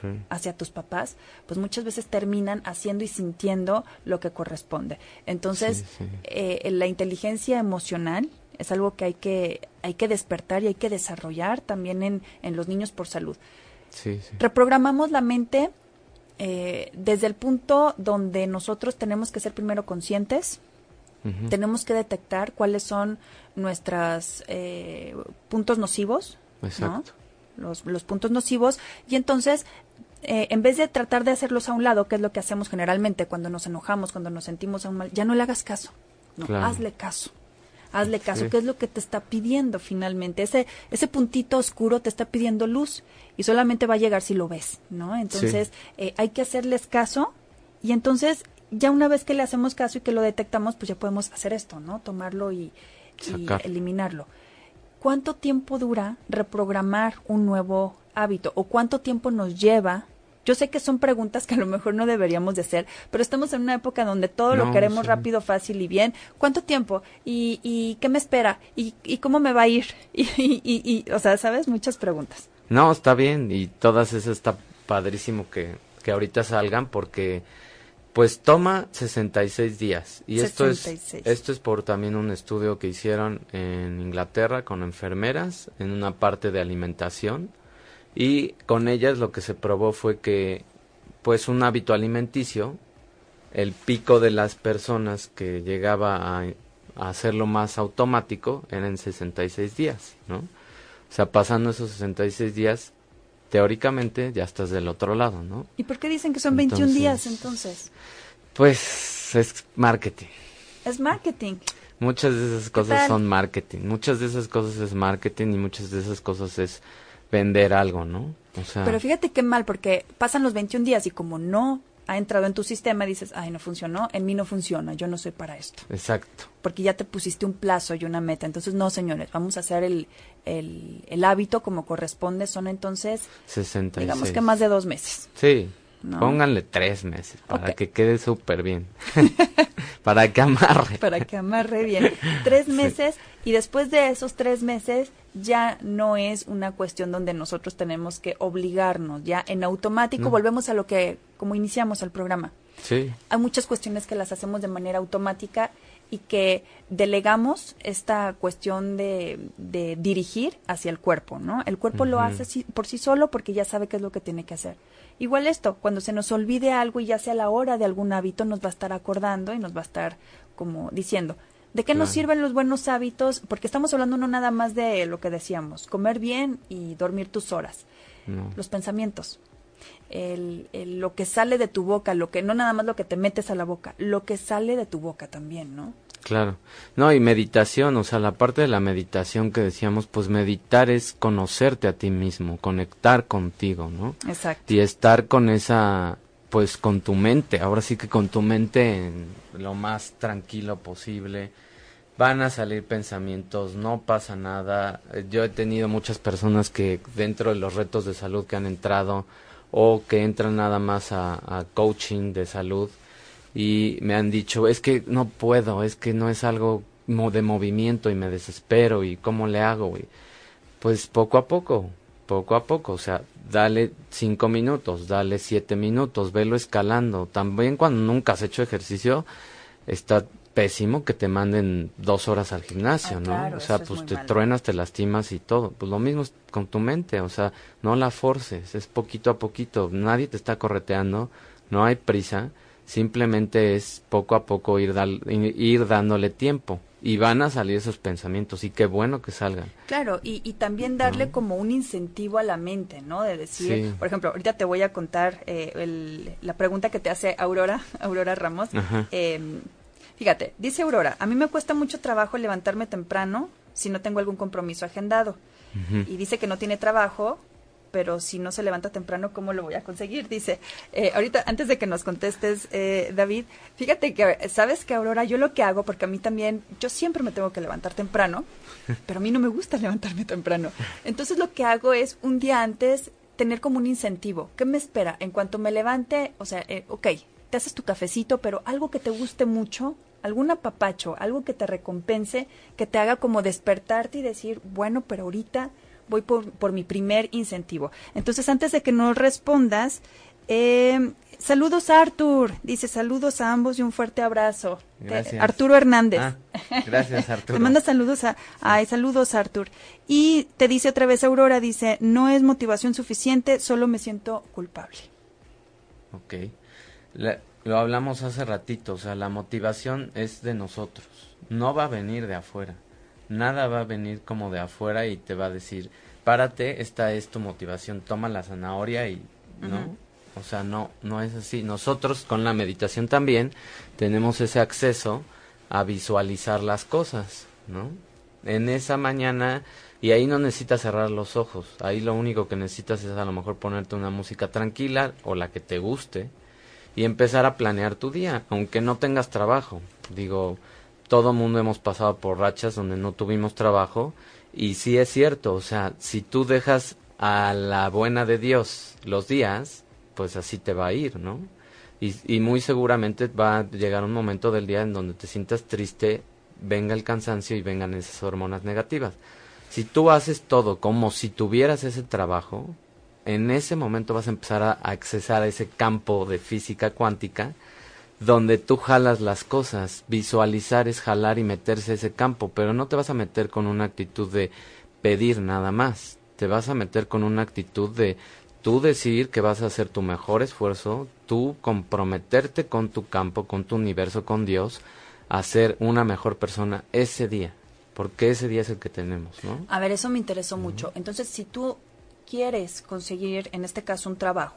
Sí. hacia tus papás, pues muchas veces terminan haciendo y sintiendo lo que corresponde. Entonces, Sí, eh, la inteligencia emocional es algo que hay que hay que despertar y hay que desarrollar también en, en los niños por salud. Reprogramamos la mente eh, desde el punto donde nosotros tenemos que ser primero conscientes, tenemos que detectar cuáles son nuestros puntos nocivos, ¿no? Los, los puntos nocivos, y entonces, eh, en vez de tratar de hacerlos a un lado, que es lo que hacemos generalmente cuando nos enojamos, cuando nos sentimos a un mal, ya no le hagas caso, no, Claro. hazle caso. Hazle caso, Sí. ¿qué es lo que te está pidiendo finalmente? Ese, ese puntito oscuro te está pidiendo luz y solamente va a llegar si lo ves, ¿no? Entonces, eh, hay que hacerles caso y entonces, ya una vez que le hacemos caso y que lo detectamos, pues ya podemos hacer esto, ¿no? Tomarlo y, eliminarlo. ¿Cuánto tiempo dura reprogramar un nuevo hábito o cuánto tiempo nos lleva? Yo sé que son preguntas que a lo mejor no deberíamos de hacer, pero estamos en una época donde todo lo queremos sí. rápido, fácil y bien. ¿Cuánto tiempo? ¿Y, y qué me espera? ¿Y, y cómo me va a ir? *laughs* Y, y, o sea, ¿sabes? Muchas preguntas. No, está bien y todas esas está padrísimo que, que ahorita salgan porque pues toma 66 días y esto 66. es esto es por también un estudio que hicieron en Inglaterra con enfermeras en una parte de alimentación y con ellas lo que se probó fue que pues un hábito alimenticio el pico de las personas que llegaba a, a hacerlo más automático eran 66 días, ¿no? O sea, pasando esos 66 días, teóricamente ya estás del otro lado, ¿no? ¿Y por qué dicen que son 21 días Entonces- entonces? Pues es marketing. Es marketing. Muchas de esas cosas son marketing. Muchas de esas cosas es marketing y muchas de esas cosas es vender algo, ¿no? O sea, Pero fíjate qué mal, porque pasan los 21 días y como no ha entrado en tu sistema, dices, ay, no funcionó, en mí no funciona, yo no soy para esto. exacto. Porque ya te pusiste un plazo y una meta. Entonces, no, señores, vamos a hacer el, el, el hábito como corresponde. Son entonces, 66. digamos que más de dos meses. Sí. ¿no? Pónganle tres meses para que quede súper bien. *laughs* para que amarre. *laughs* Para que amarre bien. Tres meses y después de esos tres meses ya no es una cuestión donde nosotros tenemos que obligarnos. Ya en automático No. volvemos a lo que, como iniciamos el programa. Sí. hay muchas cuestiones que las hacemos de manera automática y que delegamos esta cuestión de, de dirigir hacia el cuerpo, ¿no? El cuerpo lo hace sí- por sí solo porque ya sabe qué es lo que tiene que hacer. Igual esto, cuando se nos olvide algo y ya sea la hora de algún hábito, nos va a estar acordando y nos va a estar como diciendo, ¿de qué nos sirven los buenos hábitos? Porque estamos hablando no nada más de lo que decíamos, comer bien y dormir tus horas No. los pensamientos. El, el- lo que sale de tu boca, lo que no nada más lo que te metes a la boca, lo que sale de tu boca también, ¿no? Claro. No, y meditación, o sea, la parte de la meditación que decíamos, pues meditar es conocerte a ti mismo, conectar contigo, ¿no? Exacto. Y estar con esa, pues con tu mente, ahora sí que con tu mente en lo más tranquilo posible. Van a salir pensamientos, no pasa nada. Eh, Yo he tenido muchas personas que dentro de los retos de salud que han entrado o que entran nada más a, coaching de salud y me han dicho, es que no puedo, es que no es algo de movimiento y me desespero y cómo le hago. Pues poco a poco, poco a poco, o sea, dale cinco minutos, dale siete minutos, velo escalando. También cuando nunca has hecho ejercicio, está pésimo que te manden dos horas al gimnasio, Ah, ¿no? claro, o sea, pues te malo. truenas, te lastimas y todo. Pues lo mismo es con tu mente, o sea, no la forces, es poquito a poquito. Nadie te está correteando, no hay prisa, simplemente es poco a poco ir, dal- ir dándole tiempo. Y van a salir esos pensamientos, y qué bueno que salgan. Claro, y, y también darle como un incentivo a la mente, ¿no? De decir, Sí. por ejemplo, ahorita te voy a contar eh, el- la pregunta que te hace Aurora, *laughs* Aurora Ramos. Ajá. Eh, fíjate, dice Aurora, a mí me cuesta mucho trabajo levantarme temprano si no tengo algún compromiso agendado. Y dice que no tiene trabajo pero si no se levanta temprano, ¿cómo lo voy a conseguir? Dice, eh, ahorita, antes de que nos contestes, eh, David, fíjate que, ¿sabes que Aurora? Yo lo que hago, porque a mí también, yo siempre me tengo que levantar temprano, *laughs* pero a mí no me gusta levantarme temprano. Entonces lo que hago es un día antes tener como un incentivo. ¿Qué me espera? En cuanto me levante, o sea, eh, ok, te haces tu cafecito, pero algo que te guste mucho, algún apapacho, algo que te recompense, que te haga como despertarte y decir, bueno, pero ahorita voy por, por mi primer incentivo. Entonces, antes de que nos respondas, eh, saludos Artur, dice saludos a ambos y un fuerte abrazo. Gracias. Arturo Hernández. Ah, gracias, *laughs* Arturo. te manda saludos a, ay, saludos Artur. Y te dice otra vez Aurora, dice, no es motivación suficiente, solo me siento culpable. Ok. La- lo hablamos hace ratito, o sea, la motivación es de nosotros, no va a venir de afuera. Nada va a venir como de afuera y te va a decir, párate, esta es tu motivación, toma la zanahoria y, ¿no? O sea, no, no es así. Nosotros con la meditación también tenemos ese acceso a visualizar las cosas, ¿no? En esa mañana, y ahí no necesitas cerrar los ojos, ahí lo único que necesitas es a lo mejor ponerte una música tranquila o la que te guste y empezar a planear tu día, aunque no tengas trabajo. Digo, todo mundo hemos pasado por rachas donde no tuvimos trabajo y sí es cierto, o sea, si tú dejas a la buena de Dios los días, pues así te va a ir, ¿no? Y, y muy seguramente va a llegar un momento del día en donde te sientas triste, venga el cansancio y vengan esas hormonas negativas. Si tú haces todo como si tuvieras ese trabajo, en ese momento vas a empezar a, accesar a ese campo de física cuántica donde tú jalas las cosas. Visualizar es jalar y meterse a ese campo, pero no te vas a meter con una actitud de pedir nada más. Te vas a meter con una actitud de tú decir que vas a hacer tu mejor esfuerzo, tú comprometerte con tu campo, con tu universo, con Dios, a ser una mejor persona ese día, porque ese día es el que tenemos, ¿no? A ver, eso me interesó mucho. Entonces, si tú quieres conseguir, en este caso, un trabajo,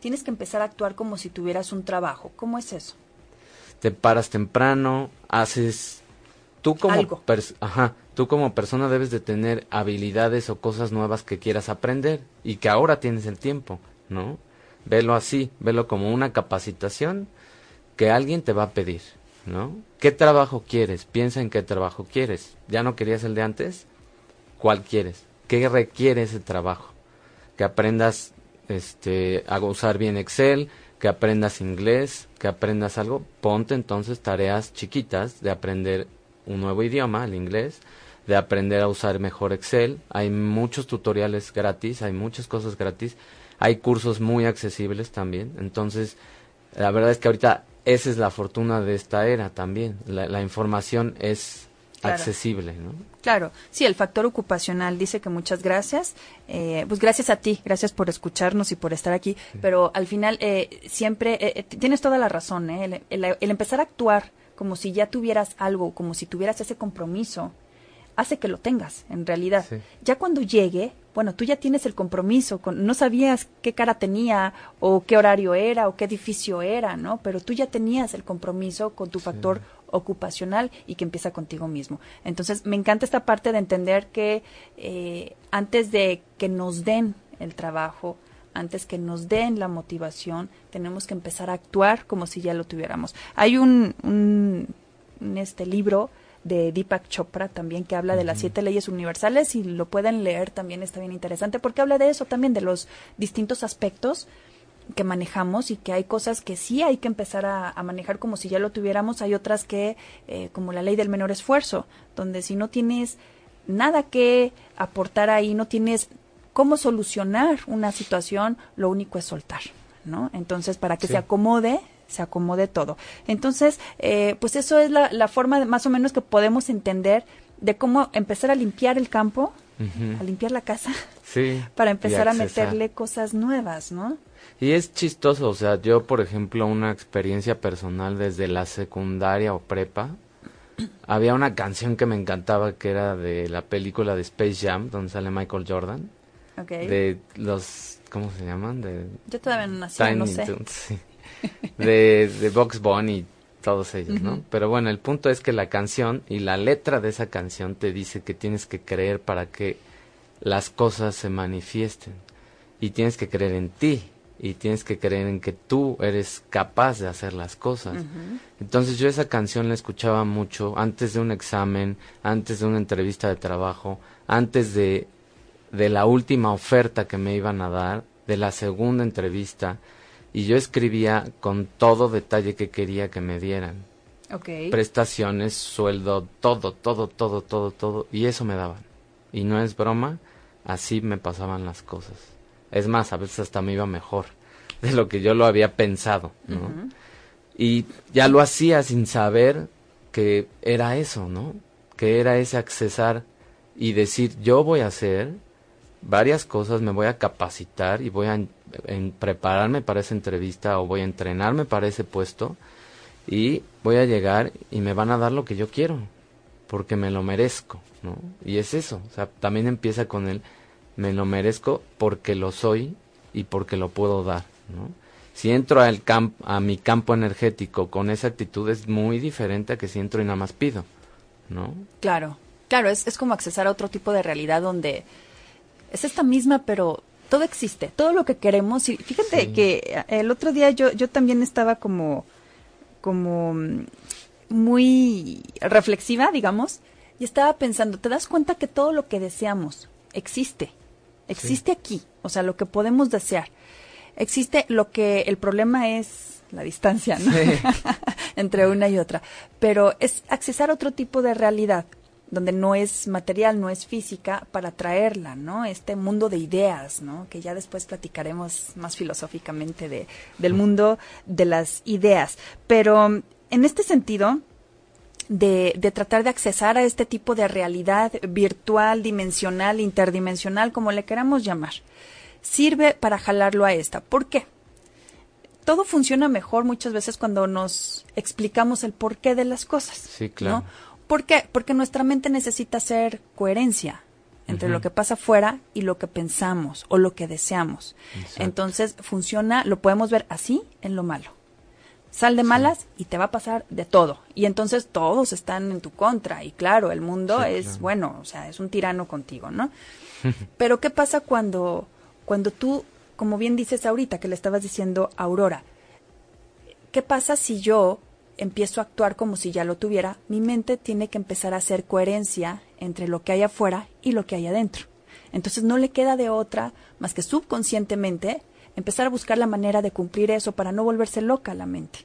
tienes que empezar a actuar como si tuvieras un trabajo. ¿Cómo es eso? te paras temprano, haces tú como Algo. ajá, tú como persona debes de tener habilidades o cosas nuevas que quieras aprender y que ahora tienes el tiempo, ¿no? Velo así, velo como una capacitación que alguien te va a pedir, ¿no? ¿Qué trabajo quieres? Piensa en qué trabajo quieres. ¿Ya no querías el de antes? ¿Cuál quieres? ¿Qué requiere ese trabajo? Que aprendas este a usar bien Excel, que aprendas inglés, que aprendas algo, ponte entonces tareas chiquitas de aprender un nuevo idioma, el inglés, de aprender a usar mejor Excel. Hay muchos tutoriales gratis, hay muchas cosas gratis, hay cursos muy accesibles también. Entonces, la verdad es que ahorita esa es la fortuna de esta era también. La, la información es Claro. accesible, ¿no? Claro, sí, el factor ocupacional dice que muchas gracias. Eh, pues gracias a ti, gracias por escucharnos y por estar aquí. Pero al final, eh, siempre, eh, eh, tienes toda la razón, ¿eh? el, el- el empezar a actuar como si ya tuvieras algo, como si tuvieras ese compromiso, hace que lo tengas, en realidad. Sí. Ya cuando llegue, bueno, tú ya tienes el compromiso, con, no sabías qué cara tenía, o qué horario era, o qué edificio era, ¿no? Pero tú ya tenías el compromiso con tu factor ocupacional y que empieza contigo mismo. Entonces, me encanta esta parte de entender que eh, antes de que nos den el trabajo, antes que nos den la motivación, tenemos que empezar a actuar como si ya lo tuviéramos. Hay un, un, un, este libro de Deepak Chopra también que habla de las siete leyes universales y lo pueden leer también está bien interesante porque habla de eso también de los distintos aspectos que manejamos y que hay cosas que sí hay que empezar a, a manejar como si ya lo tuviéramos, hay otras que, eh, como la ley del menor esfuerzo, donde si no tienes nada que aportar ahí, no tienes cómo solucionar una situación, lo único es soltar, ¿no? Entonces, para que Sí. se acomode, se acomode todo. Entonces, eh, pues eso es la, la forma de- más o menos que podemos entender de cómo empezar a limpiar el campo, A limpiar la casa, *laughs* Sí. para empezar a meterle cosas nuevas, ¿no? Y es chistoso, o sea, yo por ejemplo una experiencia personal desde la secundaria o prepa, *clears throat* había una canción que me encantaba que era de la película de Space Jam, donde sale Michael Jordan, Ok. de los, ¿cómo se llaman? De Yo todavía no nací, Tiny no sé. Sí. *laughs* de, de Box Bunny todos ellos, ¿no? Pero bueno, el punto es que la canción y la letra de esa canción te dice que tienes que creer para que las cosas se manifiesten. y tienes que creer en ti y tienes que creer en que tú eres capaz de hacer las cosas. Entonces yo esa canción la escuchaba mucho antes de un examen, antes de una entrevista de trabajo, antes de, de la última oferta que me iban a dar, de la segunda entrevista, y yo escribía con todo detalle que quería que me dieran. Prestaciones, sueldo, todo, todo, todo, todo, todo, y eso me daban. Y no es broma, así me pasaban las cosas. Es más, a veces hasta me iba mejor *laughs* de lo que yo lo había pensado, ¿no? Y ya lo hacía sin saber que era eso, ¿no? Que era ese accesar y decir, yo voy a hacer varias cosas, me voy a capacitar y voy a prepararme para esa entrevista o voy a entrenarme para ese puesto y voy a llegar y me van a dar lo que yo quiero, porque me lo merezco, ¿no? Y es eso, o sea, también empieza con el me lo merezco porque lo soy y porque lo puedo dar, ¿no? Si entro al camp a mi campo energético con esa actitud es muy diferente a que si entro y nada más pido, ¿no? Claro, claro, es, es como accesar a otro tipo de realidad donde es esta misma, pero todo existe, todo lo que queremos. Y fíjate que el otro día yo, yo también estaba como, como muy reflexiva, digamos, y estaba pensando, ¿te das cuenta que todo lo que deseamos existe? Existe aquí, o sea, lo que podemos desear. Existe lo que el problema es la distancia, ¿no? *laughs* Entre una y otra. Pero es accesar a otro tipo de realidad, donde no es material, no es física, para traerla, ¿no? Este mundo de ideas, ¿no? Que ya después platicaremos más filosóficamente de, del mundo de las ideas. Pero en este sentido, de, de, tratar de accesar a este tipo de realidad virtual, dimensional, interdimensional, como le queramos llamar. Sirve para jalarlo a esta. ¿Por qué? Todo funciona mejor muchas veces cuando nos explicamos el porqué de las cosas. Sí, claro. ¿Por qué? Porque nuestra mente necesita hacer coherencia entre lo que pasa afuera y lo que pensamos o lo que deseamos. Entonces funciona, lo podemos ver así en lo malo sal de malas y te va a pasar de todo. Y entonces todos están en tu contra. Y claro, el mundo es, bueno, o sea, es un tirano contigo, ¿no? *laughs* Pero ¿qué pasa cuando, cuando tú, como bien dices ahorita, que le estabas diciendo a Aurora, ¿qué pasa si yo empiezo a actuar como si ya lo tuviera? Mi mente tiene que empezar a hacer coherencia entre lo que hay afuera y lo que hay adentro. Entonces no le queda de otra más que subconscientemente empezar a buscar la manera de cumplir eso para no volverse loca la mente.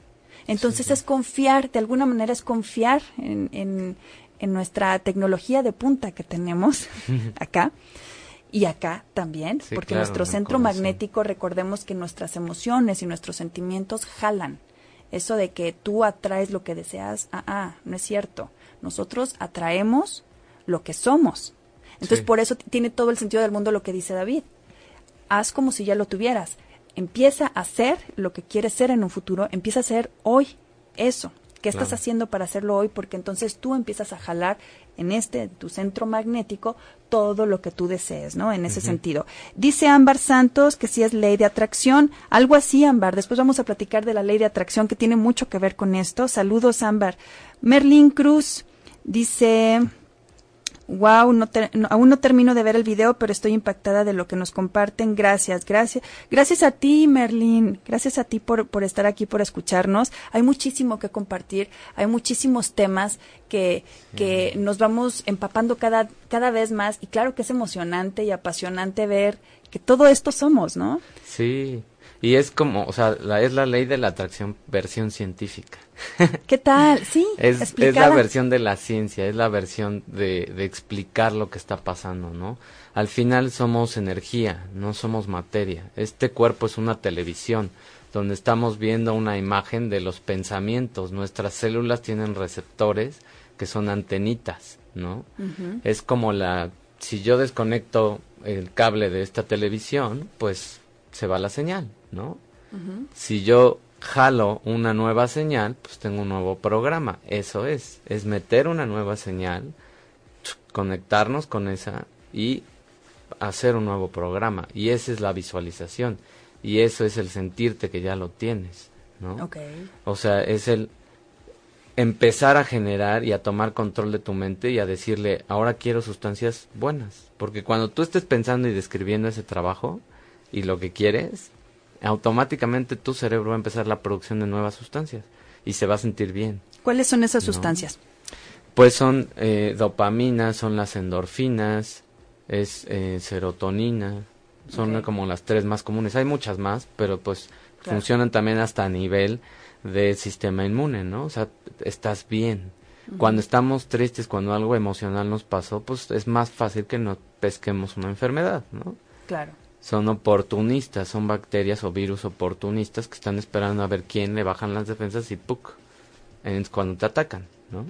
Entonces es confiar, de alguna manera es confiar en, en, en nuestra tecnología de punta que tenemos *laughs* acá y acá también, porque nuestro centro magnético, recordemos que nuestras emociones y nuestros sentimientos jalan. Eso de que tú atraes lo que deseas, ah, ah no es cierto. Nosotros atraemos lo que somos. Entonces, por eso tiene todo el sentido del mundo lo que dice David haz como si ya lo tuvieras. Empieza a hacer lo que quieres ser en un futuro, empieza a hacer hoy eso. ¿Qué estás haciendo para hacerlo hoy? Porque entonces tú empiezas a jalar en este, tu centro magnético, todo lo que tú desees, ¿no? En ese sentido. Dice Ámbar Santos que sí es ley de atracción. Algo así, Ámbar. Después vamos a platicar de la ley de atracción que tiene mucho que ver con esto. Saludos, Ámbar. Merlin Cruz dice, Wow, no aún no termino de ver el video, pero estoy impactada de lo que nos comparten. Gracias, gracias. Gracias a ti, Merlin. Gracias a ti por, por estar aquí, por escucharnos. Hay muchísimo que compartir. Hay muchísimos temas que, que nos vamos empapando cada, cada vez más. Y claro que es emocionante y apasionante ver que todo esto somos, ¿no? Sí. Y es como, o sea, la, es la ley de la atracción versión científica. *laughs* ¿Qué tal? Sí, es, es la versión de la ciencia, es la versión de, de explicar lo que está pasando, ¿no? Al final somos energía, no somos materia. Este cuerpo es una televisión donde estamos viendo una imagen de los pensamientos. Nuestras células tienen receptores que son antenitas, ¿no? Es como la, si yo desconecto el cable de esta televisión, pues se va la señal, ¿no? Si yo jalo una nueva señal, pues tengo un nuevo programa. Eso es, es meter una nueva señal, conectarnos con esa y hacer un nuevo programa. Y esa es la visualización. Y eso es el sentirte que ya lo tienes, ¿no? O sea, es el empezar a generar y a tomar control de tu mente y a decirle, ahora quiero sustancias buenas. Porque cuando tú estés pensando y describiendo ese trabajo, y lo que quieres, automáticamente tu cerebro va a empezar la producción de nuevas sustancias y se va a sentir bien. ¿Cuáles son esas sustancias? Pues son eh, dopamina, son las endorfinas, es eh, serotonina, son como las tres más comunes. Hay muchas más, pero pues funcionan también hasta a nivel del sistema inmune, ¿no? O sea, estás bien. Cuando estamos tristes, cuando algo emocional nos pasó, pues es más fácil que no pesquemos una enfermedad, ¿no? Claro. Son oportunistas, son bacterias o virus oportunistas que están esperando a ver quién le bajan las defensas y ¡puc! Es cuando te atacan, ¿no?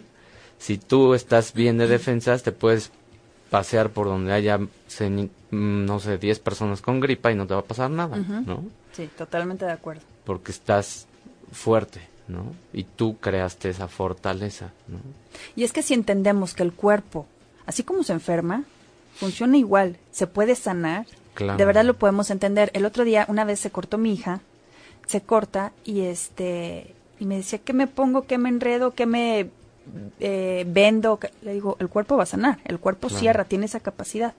Si tú estás bien de defensas, te puedes pasear por donde haya, no sé, 10 personas con gripa y no te va a pasar nada, ¿no? Sí, totalmente de acuerdo. Porque estás fuerte, ¿no? Y tú creaste esa fortaleza, ¿no? Y es que si entendemos que el cuerpo, así como se enferma, funciona igual, se puede sanar, de verdad lo podemos entender. El otro día, una vez se cortó mi hija, se corta y este y me decía, ¿qué me pongo? ¿Qué me enredo? ¿Qué me eh, vendo? Le digo, el cuerpo va a sanar, el cuerpo cierra, tiene esa capacidad.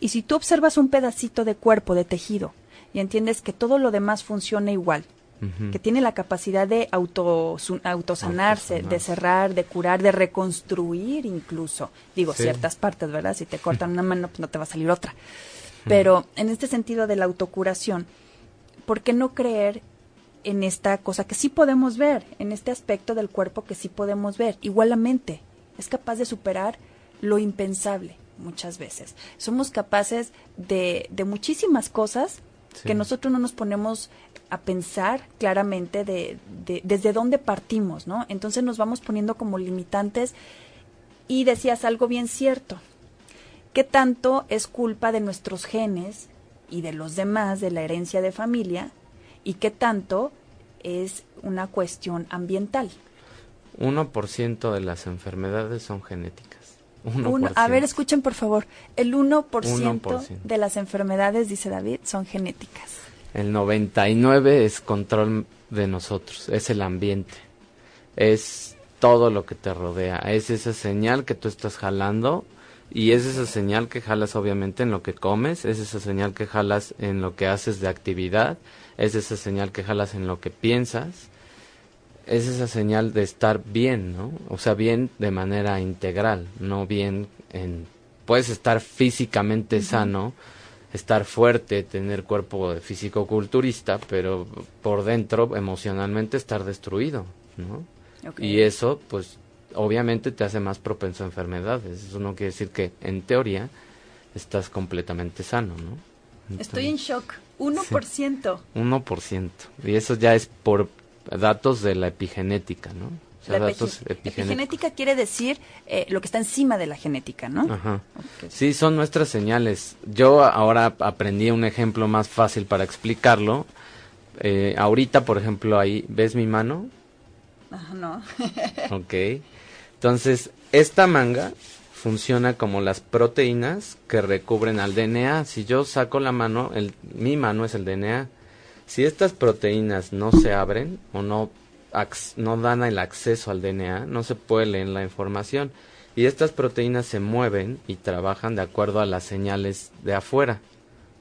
Y si tú observas un pedacito de cuerpo, de tejido, y entiendes que todo lo demás funciona igual, que tiene la capacidad de auto, autosanarse, de cerrar, de curar, de reconstruir incluso. Digo, ciertas partes, ¿verdad? Si te cortan una mano, pues no te va a salir otra. Pero en este sentido de la autocuración, ¿por qué no creer en esta cosa que sí podemos ver, en este aspecto del cuerpo que sí podemos ver? Igual la mente es capaz de superar lo impensable muchas veces. Somos capaces de, de muchísimas cosas que nosotros no nos ponemos a pensar claramente de, de, desde dónde partimos, ¿no? Entonces nos vamos poniendo como limitantes y decías algo bien cierto. ¿Qué tanto es culpa de nuestros genes y de los demás, de la herencia de familia? ¿Y qué tanto es una cuestión ambiental? 1% de las enfermedades son genéticas. a ver, escuchen por favor. El 1%, de las enfermedades, dice David, son genéticas. El 99% es control de nosotros, es el ambiente, es todo lo que te rodea, es esa señal que tú estás jalando y es esa señal que jalas obviamente en lo que comes, es esa señal que jalas en lo que haces de actividad, es esa señal que jalas en lo que piensas es esa señal de estar bien, ¿no? O sea, bien de manera integral, no bien en... Puedes estar físicamente sano, estar fuerte, tener cuerpo físico-culturista, pero por dentro, emocionalmente, estar destruido, ¿no? Y eso, pues, obviamente te hace más propenso a enfermedades. Eso no quiere decir que, en teoría, estás completamente sano, ¿no? Estoy en shock. 1%. 1%. Y eso ya es por datos de la epigenética, ¿no? la datos epigenética quiere decir eh, lo que está encima de la genética, ¿no? Ajá. Sí, son nuestras señales. Yo ahora aprendí un ejemplo más fácil para explicarlo. Eh, ahorita, por ejemplo, ahí, ¿ves mi mano? Ajá, no. ok. Entonces, esta manga funciona como las proteínas que recubren al DNA. Si yo saco la mano, el, mi mano es el DNA. Si estas proteínas no se abren o no, no dan el acceso al DNA, no se puede leer la información. Y estas proteínas se mueven y trabajan de acuerdo a las señales de afuera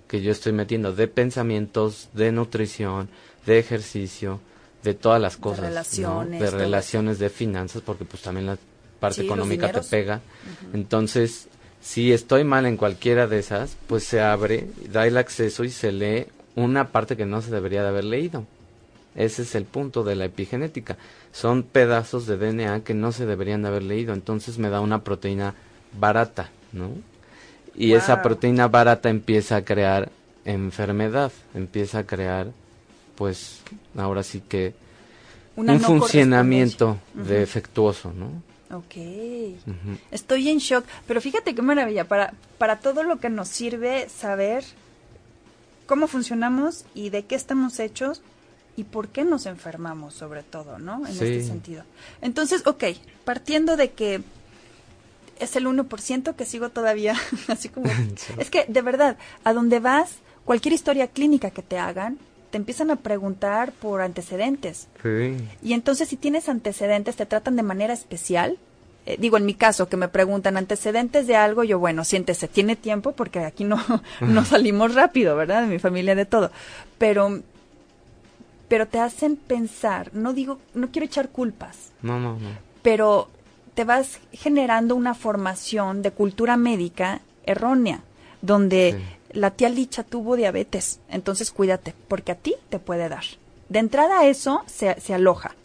que yo estoy metiendo, de pensamientos, de nutrición, de ejercicio, de todas las cosas. De relaciones. De relaciones, de finanzas, porque pues también la parte económica te pega. Entonces, si estoy mal en cualquiera de esas, pues se abre, da el acceso y se lee una parte que no se debería de haber leído. Ese es el punto de la epigenética. Son pedazos de DNA que no se deberían de haber leído. Entonces me da una proteína barata, ¿no? Y esa proteína barata empieza a crear enfermedad, empieza a crear, pues, ahora sí que un funcionamiento defectuoso, ¿no? Ok. Estoy en shock, pero fíjate qué maravilla, para, para todo lo que nos sirve saber cómo funcionamos y de qué estamos hechos y por qué nos enfermamos sobre todo, ¿no? En este sentido. Entonces, ok, partiendo de que es el 1% que sigo todavía, *laughs* así como... *laughs* Es que, de verdad, a donde vas, cualquier historia clínica que te hagan, te empiezan a preguntar por antecedentes. Sí. Y entonces, si tienes antecedentes, te tratan de manera especial eh, digo, en mi caso, que me preguntan antecedentes de algo, yo, bueno, siéntese, tiene tiempo porque aquí no, *laughs* no salimos rápido, ¿verdad? De mi familia, de todo. Pero, pero te hacen pensar, no digo, no quiero echar culpas. No, no, no. Pero te vas generando una formación de cultura médica errónea, donde la tía Licha tuvo diabetes, entonces cuídate, porque a ti te puede dar. De entrada eso se, se aloja,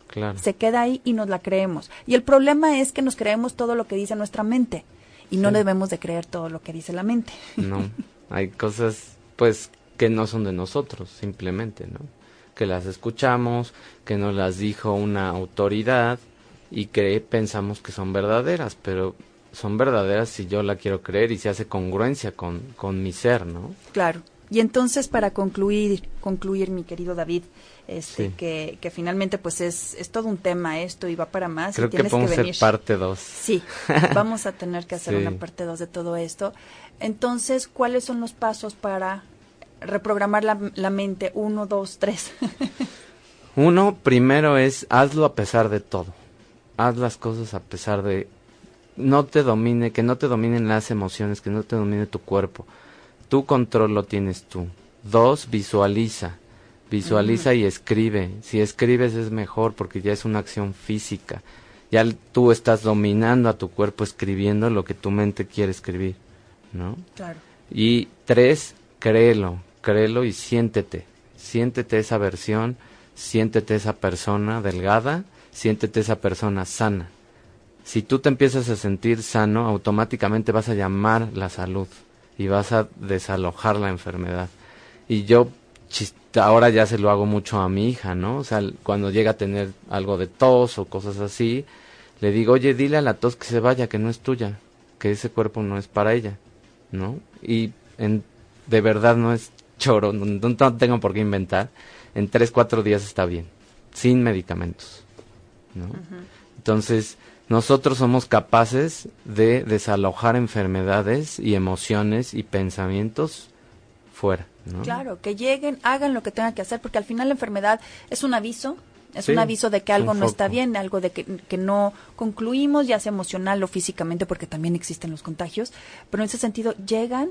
se queda ahí y nos la creemos. Y el problema es que nos creemos todo lo que dice nuestra mente y no debemos de creer todo lo que dice la mente. No, *laughs* hay cosas pues que no son de nosotros, simplemente, ¿no? Que las escuchamos, que nos las dijo una autoridad y que pensamos que son verdaderas, pero son verdaderas si yo la quiero creer y se hace congruencia con, con mi ser, ¿no? Claro. Y entonces para concluir, concluir mi querido David, este, que, que finalmente pues es, es todo un tema esto y va para más. Creo y tienes que podemos hacer parte 2. Sí, *laughs* vamos a tener que hacer una parte 2 de todo esto. Entonces, ¿cuáles son los pasos para reprogramar la, la mente? Uno, dos, tres. *laughs* Uno, primero es hazlo a pesar de todo. Haz las cosas a pesar de no te domine, que no te dominen las emociones, que no te domine tu cuerpo. Tu control lo tienes tú. Dos, visualiza. Visualiza y escribe. Si escribes es mejor porque ya es una acción física. Ya tú estás dominando a tu cuerpo escribiendo lo que tu mente quiere escribir, ¿no? Claro. Y tres, créelo, créelo y siéntete. Siéntete esa versión, siéntete esa persona delgada, siéntete esa persona sana. Si tú te empiezas a sentir sano, automáticamente vas a llamar la salud y vas a desalojar la enfermedad. Y yo ahora ya se lo hago mucho a mi hija, ¿no? O sea, cuando llega a tener algo de tos o cosas así, le digo, oye, dile a la tos que se vaya, que no es tuya, que ese cuerpo no es para ella, ¿no? Y en, de verdad no es choro, no, tengo por qué inventar, en tres, cuatro días está bien, sin medicamentos, ¿no? Entonces, nosotros somos capaces de desalojar enfermedades y emociones y pensamientos fuera. Claro, que lleguen, hagan lo que tengan que hacer, porque al final la enfermedad es un aviso, es un aviso de que algo no está bien, algo de que, que, no concluimos, ya sea emocional o físicamente, porque también existen los contagios, pero en ese sentido llegan,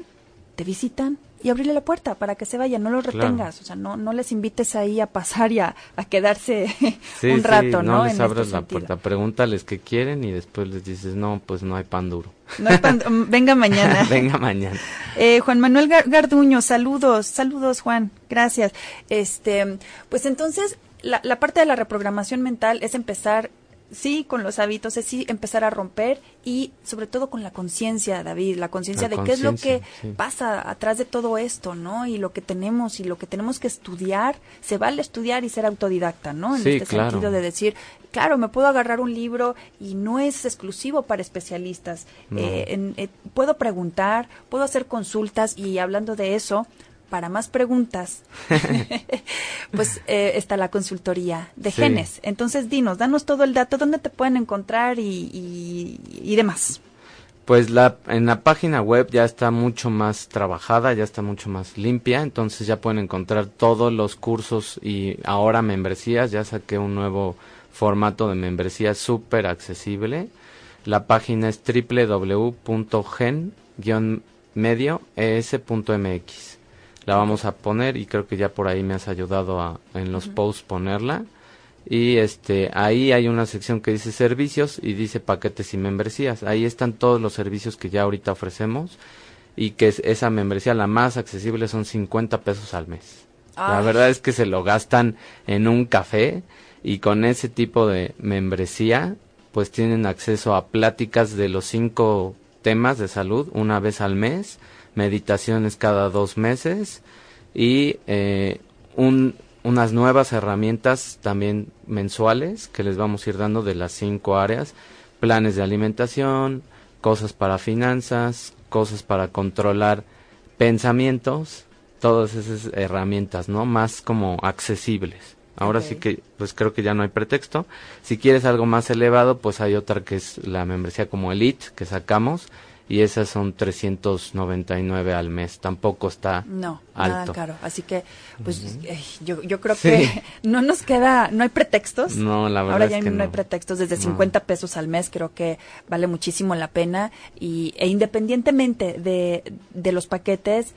te visitan y abrirle la puerta para que se vayan, no los retengas, o sea, no, no les invites ahí a pasar y a, quedarse *laughs* un rato, ¿no? No les abras este la puerta, pregúntales qué quieren y después les dices, no, pues no hay pan duro. No hay pan, mm, venga *laughs* mañana. venga mañana. Eh, Juan Manuel Garduño, saludos, saludos Juan, gracias. Este, pues entonces, la, la parte de la reprogramación mental es empezar sí, con los hábitos, es sí empezar a romper y sobre todo con la conciencia, David, la conciencia de qué es lo que pasa atrás de todo esto, ¿no? Y lo que tenemos y lo que tenemos que estudiar, se vale estudiar y ser autodidacta, ¿no? En este sentido de decir, claro, me puedo agarrar un libro y no es exclusivo para especialistas. Eh, eh, puedo preguntar, puedo hacer consultas y hablando de eso, para más preguntas, *laughs* pues eh, está la consultoría de genes. Entonces, dinos, danos todo el dato, dónde te pueden encontrar y, y, demás. Pues la, en la página web ya está mucho más trabajada, ya está mucho más limpia, entonces ya pueden encontrar todos los cursos y ahora membresías, ya saqué un nuevo formato de membresía súper accesible. La página es www.gen-medio.es.mx la vamos a poner y creo que ya por ahí me has ayudado a, en los posts ponerla. Y este ahí hay una sección que dice servicios y dice paquetes y membresías. Ahí están todos los servicios que ya ahorita ofrecemos y que es, esa membresía la más accesible son 50 pesos al mes. La verdad es que se lo gastan en un café y con ese tipo de membresía pues tienen acceso a pláticas de los cinco temas de salud una vez al mes meditaciones cada dos meses y eh, un, unas nuevas herramientas también mensuales que les vamos a ir dando de las cinco áreas, planes de alimentación, cosas para finanzas, cosas para controlar pensamientos, todas esas herramientas, ¿no? Más como accesibles. Ahora sí que, pues creo que ya no hay pretexto. Si quieres algo más elevado, pues hay otra que es la membresía como Elite que sacamos, y esas son 399 al mes. Tampoco está no, alto. nada caro. Así que, pues, eh, yo, yo creo que *laughs* no nos queda, no hay pretextos. No, la verdad Ahora es ya que no, hay pretextos. Desde No. 50 pesos al mes creo que vale muchísimo la pena. Y, e independientemente de, de los paquetes,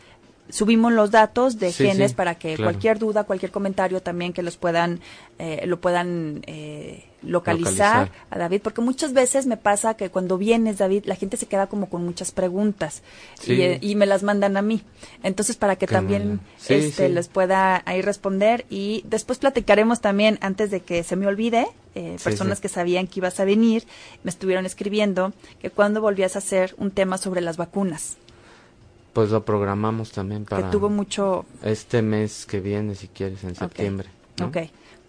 subimos los datos de Sí, genes sí, para que claro. cualquier duda, cualquier comentario también que los puedan, eh, lo puedan eh, localizar, Localizar. a David, porque muchas veces me pasa que cuando vienes, David, la gente se queda como con muchas preguntas Sí. y, eh, y me las mandan a mí. Entonces, para que Qué también este, les pueda ahí responder y después platicaremos también, antes de que se me olvide, eh, personas que sabían que ibas a venir, me estuvieron escribiendo que cuando volvías a hacer un tema sobre las vacunas, Pues lo programamos también para que tuvo mucho... este mes que viene, si quieres, en septiembre. ¿no? Ok,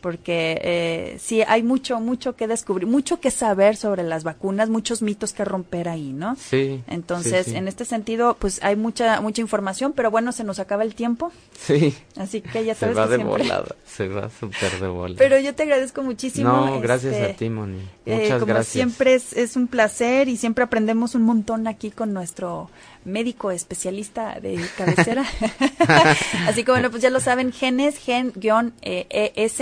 porque eh, sí, hay mucho, mucho que descubrir, mucho que saber sobre las vacunas, muchos mitos que romper ahí, ¿no? Sí. Entonces, sí, sí. en este sentido, pues hay mucha mucha información, pero bueno, se nos acaba el tiempo, Sí. así que ya Se sabes va que de siempre... volada. Se va súper de volada. Pero yo te agradezco muchísimo. No, gracias este, a ti, Moni. eh, Muchas como gracias. siempre es, es un placer y siempre aprendemos un montón aquí con nuestro médico especialista de cabecera. *laughs* Así que bueno, pues ya lo saben, genes, gen-es.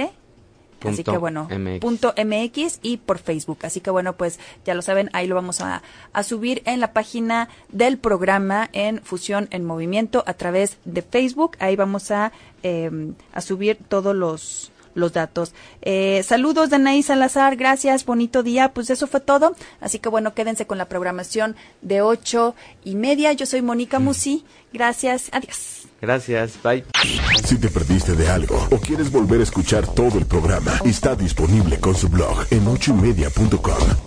Así Punto que bueno, MX. punto MX y por Facebook. Así que bueno, pues ya lo saben, ahí lo vamos a, a subir en la página del programa en Fusión en Movimiento a través de Facebook. Ahí vamos a, eh, a subir todos los los datos. Eh, saludos, Danaí Salazar, gracias, bonito día. Pues eso fue todo. Así que bueno, quédense con la programación de ocho y media. Yo soy Mónica Musi. Gracias, adiós. Gracias, bye. Si te perdiste de algo o quieres volver a escuchar todo el programa, está disponible con su blog en ochoymedia.com.